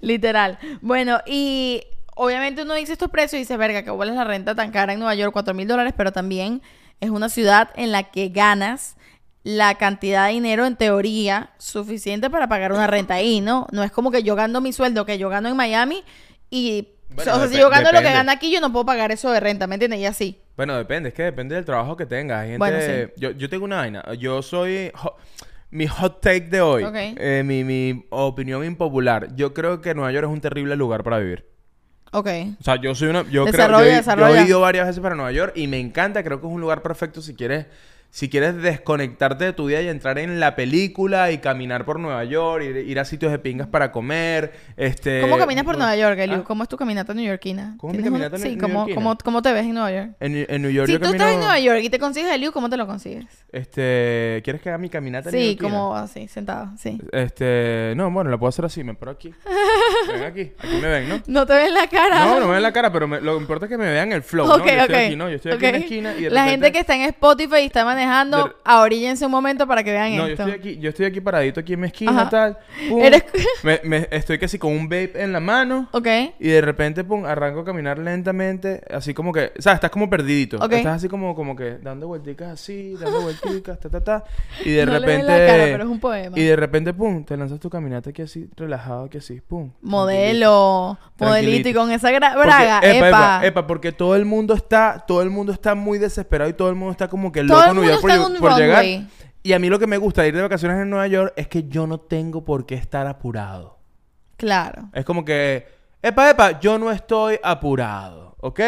Literal. Bueno, y obviamente uno dice estos precios y dice, verga, que es la renta tan cara en Nueva York, 4 mil dólares, pero también es una ciudad en la que ganas la cantidad de dinero, en teoría, suficiente para pagar una renta ahí, ¿no? No es como que yo gano mi sueldo que yo gano en Miami y... Bueno, o sea, si yo gano lo que gana aquí, yo no puedo pagar eso de renta, ¿me entiendes? Y así. Bueno, depende, es que depende del trabajo que tengas. Hay gente, Bueno, sí. yo, yo tengo una vaina. Yo soy... ho- mi hot take de hoy, eh, mi, mi opinión impopular. Yo creo que Nueva York es un terrible lugar para vivir. Ok. O sea, yo soy una... Yo creo... Desarrolla, Yo, he- yo desarrolla. he ido varias veces para Nueva York y me encanta. Creo que es un lugar perfecto si quieres... Si quieres desconectarte de tu día y entrar en la película y caminar por Nueva York, ir, ir a sitios de pingas para comer, este... ¿Cómo caminas por Nueva York, Eliu? Ah. ¿Cómo es tu caminata neoyorquina? ¿Cómo es mi ¿Tienes caminata Sí, neu- ¿cómo, cómo, ¿cómo te ves en Nueva York? En, en New York Si yo tú estás en Nueva York y te consigues Eliu, ¿cómo te lo consigues? Este... ¿Quieres que haga mi caminata Sí, neoyorquina? como así, sentado, sí. Este, no, bueno, la puedo hacer así, me paro aquí. ven aquí, aquí me ven, ¿no? No te ves la cara. No, no me ven la cara, pero me- lo que importa es que me vean el flow, Ok, ¿no? Yo estoy ok, aquí, ¿no? Yo estoy aquí en la esquina y de La repente- gente que está en Spotify y está manejando, De- ahoríllense un momento para que vean No, yo esto. estoy aquí, yo estoy aquí paradito aquí en mi esquina, Ajá. tal. pum. Eres- Me, me- estoy casi con un vape en la mano. Ok. Y de repente, pum, arranco a caminar lentamente, así como que, o sea, estás como perdidito. Estás así como, como que dando vuelticas así, dando vuelticas, ta, ta, ta. Y de No le ves repente... la cara, pero es un poema. Y de repente, pum, te lanzas tu caminata aquí así, relajado, aquí así, pum. Modelo, modelito y con esa gra- Porque- braga, epa, epa. epa, epa, porque todo el mundo está, todo el mundo está muy desesperado y todo el mundo está como que loco en por, un por llegar. Y a mí lo que me gusta de ir de vacaciones en Nueva York es que yo no tengo por qué estar apurado. Claro. Es como que, epa, epa, yo no estoy apurado, ¿ok?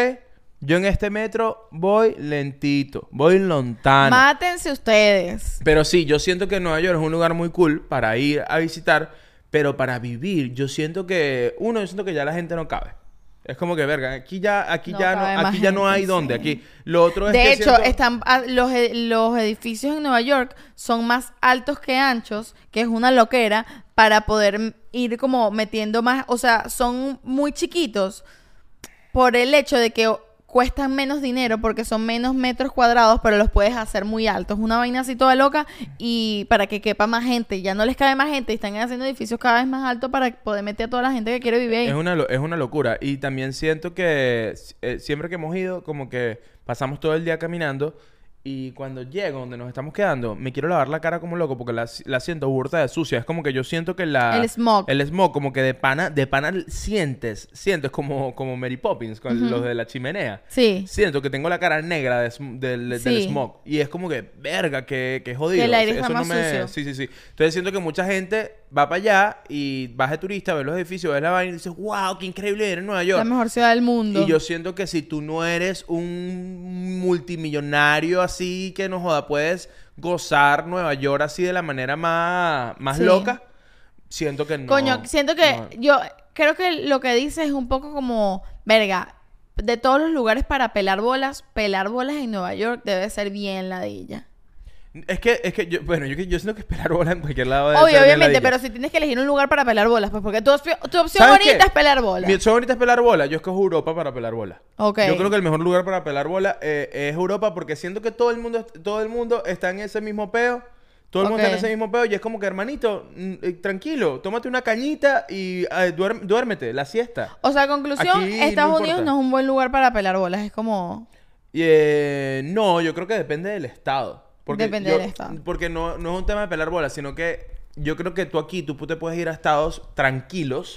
Yo en este metro voy lentito, voy lontano. Mátense ustedes. Pero sí, yo siento que Nueva York es un lugar muy cool para ir a visitar, pero para vivir, yo siento que, uno, yo siento que ya la gente no cabe. Es como que, verga, aquí ya, aquí No ya no, aquí ya no hay dónde, sí. aquí. Lo otro es De que hecho, siento- están ah, los, e- los edificios en Nueva York son más altos que anchos, que es una loquera, para poder ir como metiendo más, o sea, son muy chiquitos por el hecho de que cuestan menos dinero porque son menos metros cuadrados, pero los puedes hacer muy altos. Una vaina así toda loca y para que quepa más gente. Ya no les cabe más gente y están haciendo edificios cada vez más altos para poder meter a toda la gente que quiere vivir ahí. Es una, es una locura. Y también siento que eh, siempre que hemos ido, como que pasamos todo el día caminando. Y cuando llego donde nos estamos quedando, me quiero lavar la cara como loco porque la, la siento burda de sucia. Es como que yo siento que la... El smog. El smog, como que de pana, de pana sientes, sientes como, como Mary Poppins con los de la chimenea. Sí. Siento que tengo la cara negra de del, smog. Y es como que, verga, que, que jodido. Que el aire Eso está no más me- sucio. Sí, sí, sí. Entonces siento que mucha gente va para allá y vas de turista, ves los edificios, ves la vaina y dices, wow, qué increíble ir en Nueva York. La mejor ciudad del mundo. Y yo siento que si tú no eres un multimillonario así que no joda, puedes gozar Nueva York así de la manera más, más Sí. loca, siento que no. Coño, siento que no. yo creo que lo que dices es un poco como, verga, de todos los lugares para pelar bolas, pelar bolas en Nueva York debe ser bien ladilla. Es que, es que yo, bueno, yo, yo siento que esperar bola en cualquier lado. debe Obvio, obviamente, pero si tienes que elegir un lugar para pelar bolas, pues porque tu, opción- tu opción ¿Sabes bonita qué? es pelar bolas. Mi opción ahorita es pelar bola. Yo escojo Europa para pelar bola. Ok. Yo creo que el mejor lugar para pelar bola eh, es Europa porque siento que todo el mundo todo el mundo está en ese mismo peo. Todo el mundo está en ese mismo peo y es como que, hermanito, mm, eh, tranquilo, tómate una cañita y eh, duérmete, la siesta. O sea, conclusión, Aquí Estados Unidos importa. no es un buen lugar para pelar bolas, es como... Y, eh, no, yo creo que depende del estado. Porque Depende yo- del estado. Porque no, no es un tema de pelar bola, sino que yo creo que tú aquí, tú te puedes ir a estados tranquilos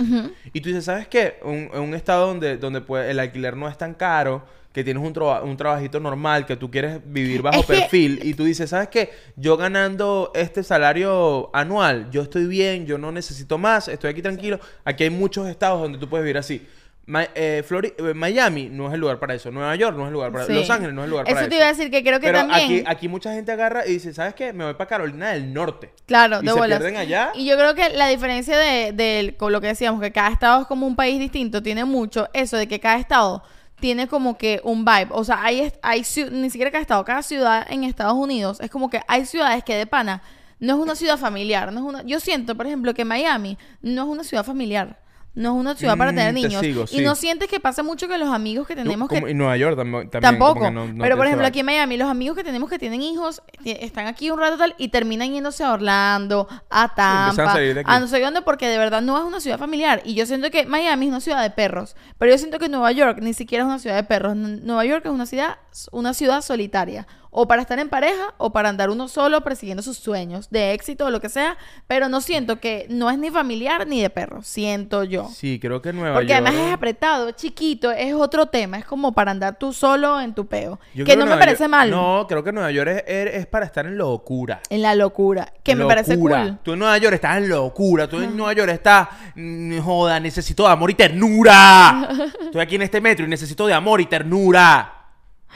y tú dices, ¿sabes qué? Un, un estado donde, donde puede- el alquiler no es tan caro, que tienes un, traba- un trabajito normal, que tú quieres vivir bajo Es que- perfil y tú dices, ¿sabes qué? Yo ganando este salario anual, yo estoy bien, yo no necesito más, estoy aquí tranquilo. Aquí hay muchos estados donde tú puedes vivir así. Ma- eh, Flori- eh, Miami no es el lugar para eso. Nueva York no es el lugar para Sí. Los Ángeles no es el lugar para Eso eso. te iba a decir que creo que Pero también. aquí, aquí mucha gente agarra y dice, ¿sabes qué? Me voy para Carolina del Norte. Claro, y de se bolas. pierden allá. Y yo creo que la diferencia de, de- con lo que decíamos, que cada estado es como un país distinto, tiene mucho eso de que cada estado tiene como que un vibe. O sea, hay, hay ni siquiera cada estado, cada ciudad en Estados Unidos es como que hay ciudades que de pana no es una ciudad familiar. No es una, yo siento, por ejemplo, que Miami no es una ciudad familiar. No es una ciudad para Mm, tener te niños. y no sientes que pasa mucho que los amigos que tenemos que Y Nueva York tam- también. Tampoco. que no- no pero por ejemplo, aquí en Miami, los amigos que tenemos que tienen hijos están aquí un rato tal y terminan yéndose a Orlando, a a Tampa, aquí. a no sé dónde, porque de verdad no es una ciudad familiar. Y yo siento que Miami es una ciudad de perros. Pero yo siento que Nueva York ni siquiera es una ciudad de perros. Nueva York es una ciudad, una ciudad solitaria. O para estar en pareja o para andar uno solo persiguiendo sus sueños de éxito o lo que sea. Pero no siento que no es ni familiar ni de perros. Siento yo. Sí, creo que Nueva Porque York. además es apretado, chiquito, es otro tema. Es como para andar tú solo en tu peo. Yo que no me parece York- mal. No, creo que Nueva York es, es- es para estar en locura. En la locura. Que me parece cool. Tú en Nueva York estás en locura. Tú en Nueva York estás. mm, Joda, necesito de amor y ternura. Estoy aquí en este metro y necesito de amor y ternura.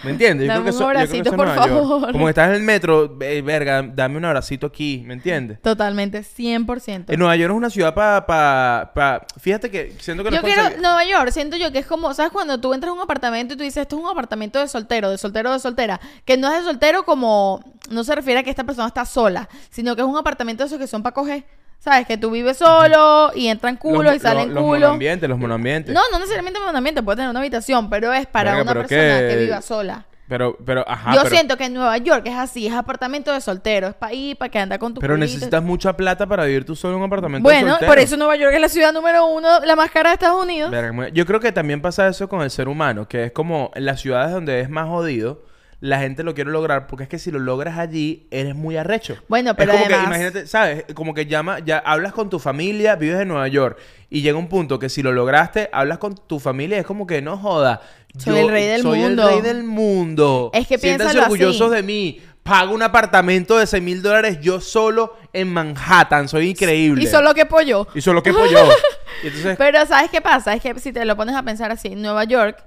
¿Me entiendes? Dame un eso- creo abracito, eso es por Nueva York. favor. Como que estás en el metro, eh, verga, dame un abracito aquí. ¿Me entiendes? Totalmente, 100%. En Nueva York es una ciudad para. Pa, pa- Fíjate que siento que Yo quiero, conseguir- Nueva York, siento yo que es como, ¿sabes? Cuando tú entras a un apartamento y tú dices, esto es un apartamento de soltero, de soltero, de soltera, que no es de soltero como, no se refiere a que esta persona está sola, sino que es un apartamento de esos que son para coger, ¿sabes? Que tú vives solo y entran culo los, y salen los, Los culo. monoambientes, los monoambientes. No, no necesariamente un ambiente, puede tener una habitación, pero es para Verga, una persona que- que viva sola. Pero, pero, ajá. Yo pero, siento que en Nueva York es así, es apartamento de soltero, es para ir, para que anda con tu Pero necesitas mucha plata para vivir tú solo en un apartamento. de Bueno, soltero. por eso Nueva York es la ciudad número uno, la más cara de Estados Unidos. Verga, Yo creo que también pasa eso con el ser humano, que es como en las ciudades donde es más jodido, la gente lo quiere lograr, porque es que si lo logras allí, eres muy arrecho. Bueno, Es pero que, además- imagínate, ¿sabes? Como que llama, ya hablas con tu familia, vives en Nueva York, y llega un punto que si lo lograste, hablas con tu familia, es como que no joda. Soy el rey del soy mundo". el rey del mundo. Es que Siéntanse orgullosos así. de mí. Pago un apartamento de 6 mil dólares yo solo en Manhattan. Soy increíble. Y solo que pollo. Y solo que pollo. Entonces, Pero ¿sabes qué pasa? Es que si te lo pones a pensar así, Nueva York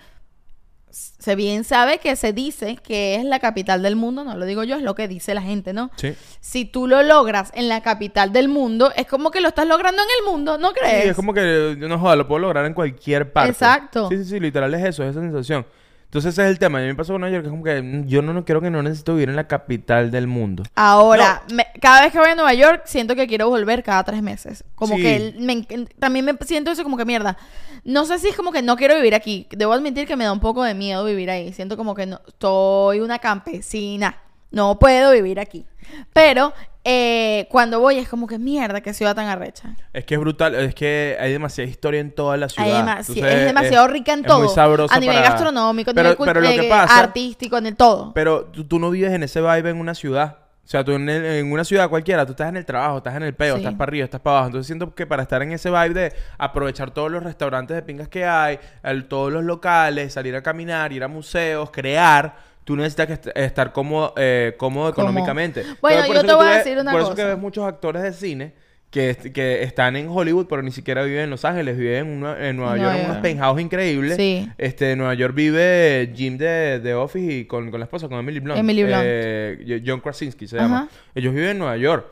se bien sabe que se dice que es la capital del mundo, no lo digo yo, es lo que dice la gente, ¿no? sí. Si tú lo logras en la capital del mundo, es como que lo estás logrando en el mundo, ¿no crees? Sí, es como que, no joda, lo puedo lograr en cualquier parte. Exacto. Sí, sí, sí, literal es eso, es esa sensación. Entonces ese es el tema. A mí me pasó con Nueva York, que es como que mm, yo no, no quiero que no necesito vivir en la capital del mundo. Ahora, me- cada vez que voy a Nueva York, siento que quiero volver cada tres meses. Como Sí. que me también me siento eso como que mierda. No sé si es como que no quiero vivir aquí. Debo admitir que me da un poco de miedo vivir ahí. Siento como que no, estoy una campesina. No puedo vivir aquí. Pero eh, cuando voy es como que mierda, qué ciudad tan arrecha. Es que es brutal, es que hay demasiada historia en toda la ciudad. Hay demasi- Entonces, es demasiado rica en es todo. muy sabroso a nivel para- gastronómico, a pero, nivel pero lo que eh, pasa, artístico, en el todo. Pero tú, tú no vives en ese vibe en una ciudad. O sea, tú en, el- en una ciudad cualquiera, tú estás en el trabajo, estás en el peo, Sí. estás para arriba, estás para abajo. Entonces siento que para estar en ese vibe de aprovechar todos los restaurantes de pingas que hay, el- todos los locales, salir a caminar, ir a museos, crear, tú necesitas que est- estar cómodo, eh, cómodo económicamente. Bueno, Entonces, por yo te voy a ves- decir una Por eso que cosa. ves muchos actores de cine que, que están en Hollywood, pero ni siquiera viven en Los Ángeles, viven en, una- en Nueva York, en unos penthouse increíbles. Sí. Este, en Nueva York vive Jim de, de Office y con, con la esposa, con Emily Blunt. Emily Blunt. Eh, John Krasinski se Ajá. llama. Ellos viven en Nueva York.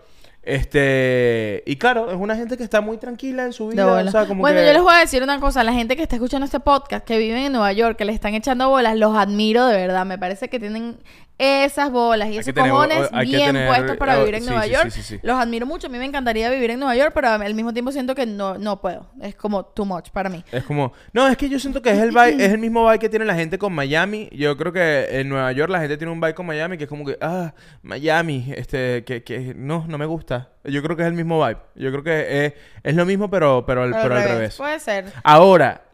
Este, y claro, es una gente que está muy tranquila en su vida. O sea, como bueno, que- yo les voy a decir una cosa. La gente que está escuchando este podcast, que viven en Nueva York, que le están echando bolas, los admiro de verdad. Me parece que tienen esas bolas y esos cojones bien tener- puestos para vivir en sí, Nueva sí, York. sí, sí, sí. Los admiro mucho. A mí me encantaría vivir en Nueva York, pero al mismo tiempo siento que no, no puedo. Es como too much para mí. Es como, no, es que yo siento que es el vibe- es el mismo vibe que tiene la gente con Miami. Yo creo que en Nueva York la gente tiene un vibe con Miami que es como que, ah, Miami, este, que, que no, no me gusta. Yo creo que es el mismo vibe. Yo creo que es, es lo mismo, pero, pero, al, pero al revés. Puede ser. Ahora,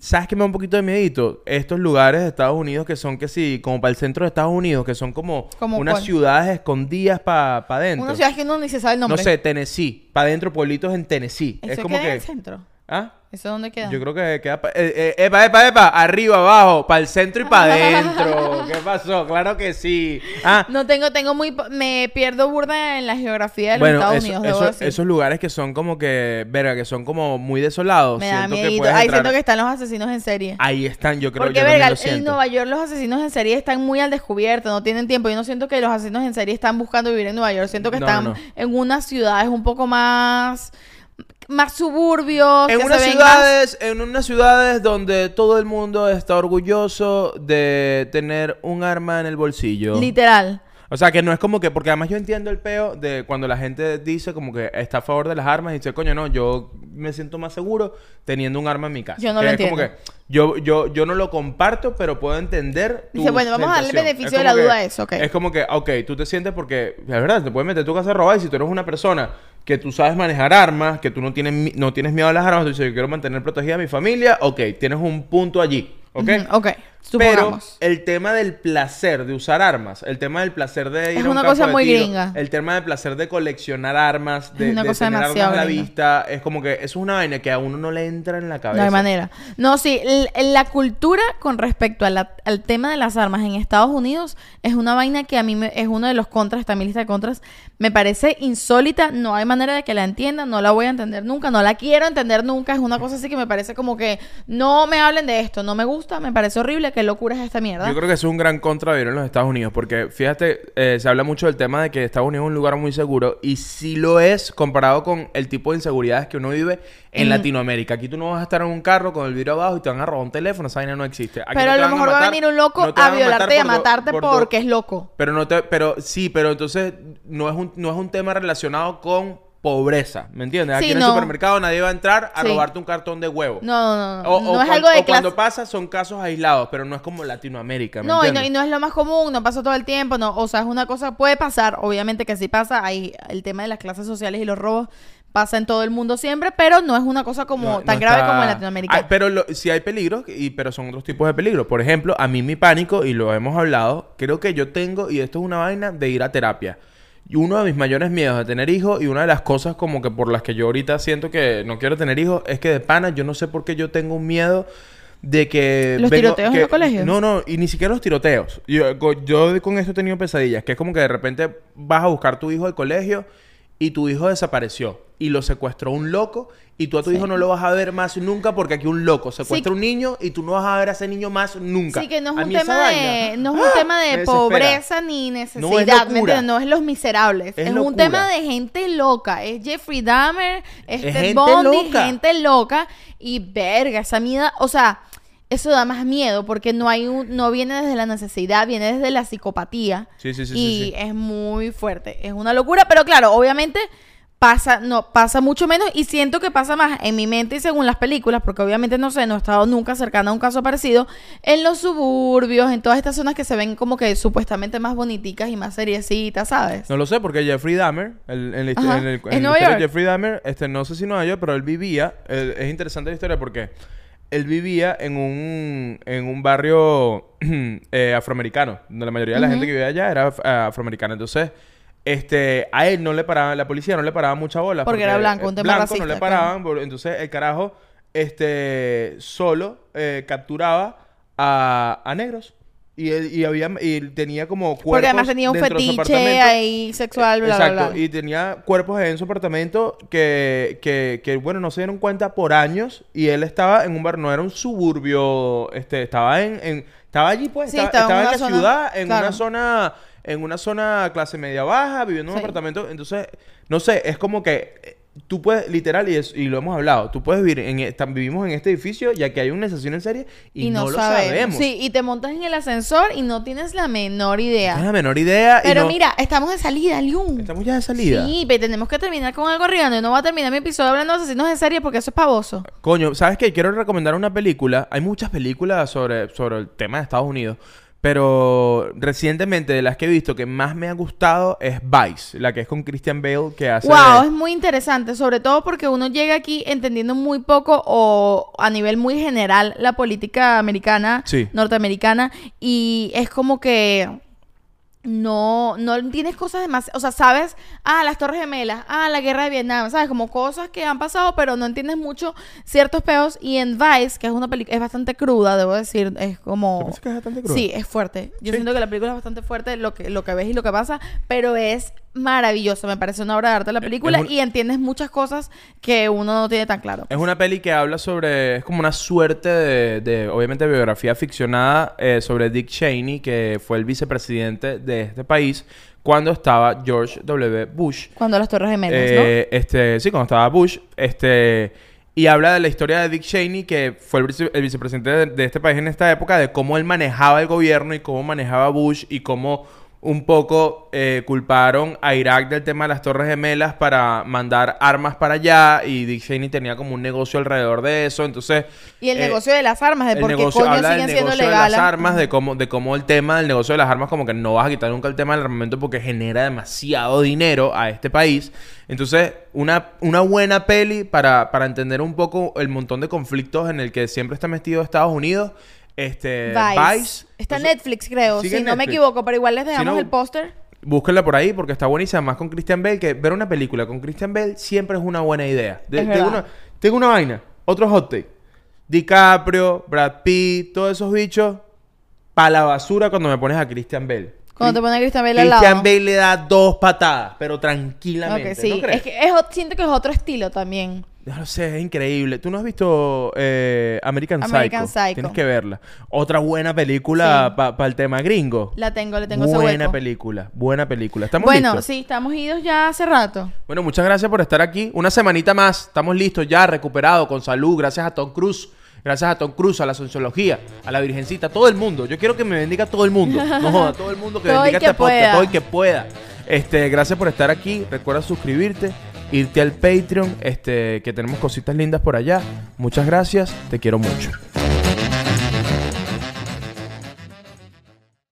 ¿sabes qué me da un poquito de miedito? Estos lugares de Estados Unidos que son que sí, como para el centro de Estados Unidos, que son como, ¿Como unas cuál? ciudades escondidas para adentro. Una ciudad que uno ni se sabe el nombre. no sé, Tennessee, para adentro pueblitos en Tennessee. ¿Eso es como queda en que el centro? ¿Ah? ¿Eso dónde queda? Yo creo que queda... pa- eh, eh, epa, epa, epa. Arriba, abajo. Para el centro y para adentro. ¿Qué pasó? Claro que sí. Ah, No tengo, tengo muy... Me pierdo burda en la geografía de los bueno, Estados eso- Unidos, eso- decir. esos lugares que son como que... Verga, que son como muy desolados. Me da siento miedo. Ahí entrar- siento que están los asesinos en serie. Ahí están, yo creo Porque, yo verga, en. Nueva York los asesinos en serie están muy al descubierto, no tienen tiempo. Yo no siento que los asesinos en serie están buscando vivir en Nueva York. Siento que No, están no. en unas ciudades un poco más... Más suburbios. En que unas se ven más- ciudades, en unas ciudades donde todo el mundo está orgulloso de tener un arma en el bolsillo. Literal. O sea, que no es como que, porque además yo entiendo el peo de cuando la gente dice como que está a favor de las armas y dice, coño, no, yo me siento más seguro teniendo un arma en mi casa. Yo no Que lo es como entiendo. que yo, yo, yo no lo comparto, pero puedo entender. tu Dice, bueno, vamos a darle beneficio de la como duda a eso, ok. Es como que, ok, tú te sientes porque, la verdad, te puedes meter tu casa a robar y si tú eres una persona que tú sabes manejar armas, que tú no tienes, no tienes miedo a las armas, tú dices, yo quiero mantener protegida a mi familia, ok, tienes un punto allí, ok. Ok. Pero Supongamos. el tema del placer de usar armas, el tema del placer de ir Es a un una campo cosa de muy tiro, gringa. el tema del placer de coleccionar armas, de, Es una de cosa tener demasiado armas a la gringa. vista, es como que eso es una vaina que a uno no le entra en la cabeza. No hay manera. No, sí, l- la cultura con respecto a la- al tema de las armas en Estados Unidos es una vaina que a mí me- es uno de los contras, está en mi lista de contras, me parece insólita, no hay manera de que la entienda, no la voy a entender nunca, no la quiero entender nunca, es una cosa así que me parece como que no me hablen de esto, no me gusta, me parece horrible, qué locura es esta mierda. Yo creo que eso es un gran contra vivir en los Estados Unidos, porque fíjate, eh, se habla mucho del tema de que Estados Unidos es un lugar muy seguro, y sí lo es comparado con el tipo de inseguridades que uno vive en En- Latinoamérica. Aquí tú no vas a estar en un carro con el vidrio abajo y te van a robar un teléfono, esa vaina no existe. Aquí Pero no a lo mejor va a venir un loco no a violarte y a matarte por porque es loco. Pero no te, pero sí, pero entonces no es un, no es un tema relacionado con pobreza, ¿me entiendes? Aquí en el supermercado nadie va a entrar a Sí. robarte un cartón de huevo. No, no, no, O, no o es cuan- algo de o cuando pasa son casos aislados, pero no es como Latinoamérica, ¿me No y, no, y no es lo más común, no pasa todo el tiempo, no, o sea, es una cosa, puede pasar, obviamente que sí pasa, hay el tema de las clases sociales y los robos pasa en todo el mundo siempre, pero no es una cosa como No- tan no grave está- como en Latinoamérica. Ay, pero lo- sí hay peligros, y, pero son otros tipos de peligros. Por ejemplo, a mí mi pánico, y lo hemos hablado, creo que yo tengo, y esto es una vaina, de ir a terapia. Y uno de mis mayores miedos de tener hijos, y una de las cosas como que por las que yo ahorita siento que no quiero tener hijos, es que de pana yo no sé por qué yo tengo un miedo de que... ¿Los tiroteos en los colegios? No, no, y ni siquiera los tiroteos. Yo, yo con esto he tenido pesadillas, que es como que de repente vas a buscar tu hijo al colegio y tu hijo desapareció y lo secuestró un loco y tú a tu Sí. hijo no lo vas a ver más nunca porque aquí un loco secuestra Sí. un niño y tú no vas a ver a ese niño más nunca. Sí, que no es un tema de, no es ¡ah! un tema me de pobreza ni necesidad, No es. No es los miserables, Es es, un tema de gente loca, es Jeffrey Dahmer, es Ted gente Bundy, loca. gente loca y verga, esa mierda, o sea, eso da más miedo porque no hay un, no viene desde la necesidad, viene desde la psicopatía Sí, sí, sí, y sí. es muy fuerte, es una locura, pero claro, obviamente pasa, no, pasa mucho menos y siento que pasa más en mi mente y según las películas, porque obviamente no sé, no he estado nunca cercana a un caso parecido, en los suburbios, en todas estas zonas que se ven como que supuestamente más boniticas y más seriecitas, ¿sabes? No lo sé porque Jeffrey Dahmer, el, en la, en el- ¿En Nueva York? Jeffrey Dahmer, este, no sé si Nueva York, pero él vivía, él- es interesante la historia porque él vivía en un, en un barrio eh, afroamericano, donde la mayoría de la gente que vivía allá era af- ah, afroamericana. Entonces, este, a él no le paraba, la policía no le paraba mucha bola. Porque era blanco, un eh, tema blanco, racista, no le paraban, entonces el carajo, este, solo eh, capturaba a, a negros. Y, él- y había y tenía como cuerpos Porque además tenía un fetiche ahí sexual, bla, bla, Exacto, bla. y tenía cuerpos en su apartamento que, que, que, bueno, no se dieron cuenta por años y él estaba en un bar, no era un suburbio, este, estaba en, en- estaba allí pues, Sí, estaba, estaba en la zona- ciudad, en claro. una zona, en una zona clase media baja, viviendo en un Sí. apartamento, entonces, no sé, es como que tú puedes, literal, y, es- y lo hemos hablado, tú puedes vivir en, esta- vivimos en este edificio ya que hay una estación en serie y, no, lo sabemos. Sí, y te montas en el ascensor y no tienes la menor idea. Tienes la menor idea. y Pero no- mira, estamos de salida, Liun. Estamos ya de salida. Sí, pero tenemos que terminar con algo arriba. Yo no voy a terminar mi episodio hablando de asesinos en serie porque eso es pavoso. Coño, ¿sabes qué? Quiero recomendar una película. Hay muchas películas sobre, sobre el tema de Estados Unidos. Pero recientemente de las que he visto que más me ha gustado es Vice, la que es con Christian Bale que hace... Wow, es muy interesante, sobre todo porque uno llega aquí entendiendo muy poco o a nivel muy general la política americana, Sí. norteamericana, y es como que no, no tienes cosas demasiado, o sea, sabes, ah, las Torres Gemelas, ah, la guerra de Vietnam, sabes, como cosas que han pasado, pero no entiendes mucho ciertos peos. Y en Vice, que es una película, es bastante cruda, debo decir, es como... ¿Te parece que es bastante cruda? Sí, es fuerte. Yo Sí. siento que la película es bastante fuerte, lo que, lo que ves y lo que pasa, pero es maravilloso, me parece una obra de arte la película un- y entiendes muchas cosas que uno no tiene tan claro. Es una peli que habla sobre. Es como una suerte de, de, obviamente, biografía ficcionada eh, sobre Dick Cheney, que fue el vicepresidente de este país cuando estaba George W. Bush. Cuando las Torres Gemelas, Eh, este, sí, cuando estaba Bush, este, y habla de la historia de Dick Cheney, que fue el, vice- el vicepresidente de, de este país en esta época, de cómo él manejaba el gobierno y cómo manejaba Bush y cómo un poco eh, culparon a Irak del tema de las Torres Gemelas para mandar armas para allá y Dick Cheney tenía como un negocio alrededor de eso, entonces... Y el eh, negocio de las armas, de por qué negocio coño habla del siguen siendo negocio de las armas, de cómo, de cómo el tema del negocio de las armas, como que no vas a quitar nunca el tema del armamento porque genera demasiado dinero a este país. Entonces, una, una buena peli para, para entender un poco el montón de conflictos en el que siempre está metido Estados Unidos. Este, Vice. Vice. Está en Netflix, creo. Si no me equivoco, pero igual les dejamos no- el póster. Búsquenla por ahí porque está buenísima. Más con Christian Bale, que ver una película con Christian Bale siempre es una buena idea. De- Es tengo, verdad. una, tengo una vaina, otro hot take. DiCaprio, Brad Pitt, todos esos bichos, para la basura cuando me pones a Christian Bale. Cuando te pone a Christian Bale al Christian lado. Bale le da dos patadas, pero tranquilamente. Ok, sí. ¿no crees? es que es ot- siento que es otro estilo también. No lo sé, es increíble. ¿Tú no has visto eh, American, American Psycho? Psycho. Tienes que verla. Otra buena película Sí. para el tema gringo. La tengo, le tengo buena hueco. película, buena película. ¿Estamos Bueno, listos? sí, estamos idos ya hace rato. Bueno, muchas gracias por estar aquí. Una semanita más. Estamos listos ya, recuperados, con salud. Gracias a Tom Cruise. Gracias a Tom Cruise, a la sociología, a la Virgencita, a todo el mundo. Yo quiero que me bendiga todo el mundo. No joda, todo el mundo que bendiga este podcast, todo el que pueda. Este, gracias por estar aquí. Recuerda suscribirte, irte al Patreon, este, que tenemos cositas lindas por allá. Muchas gracias. Te quiero mucho.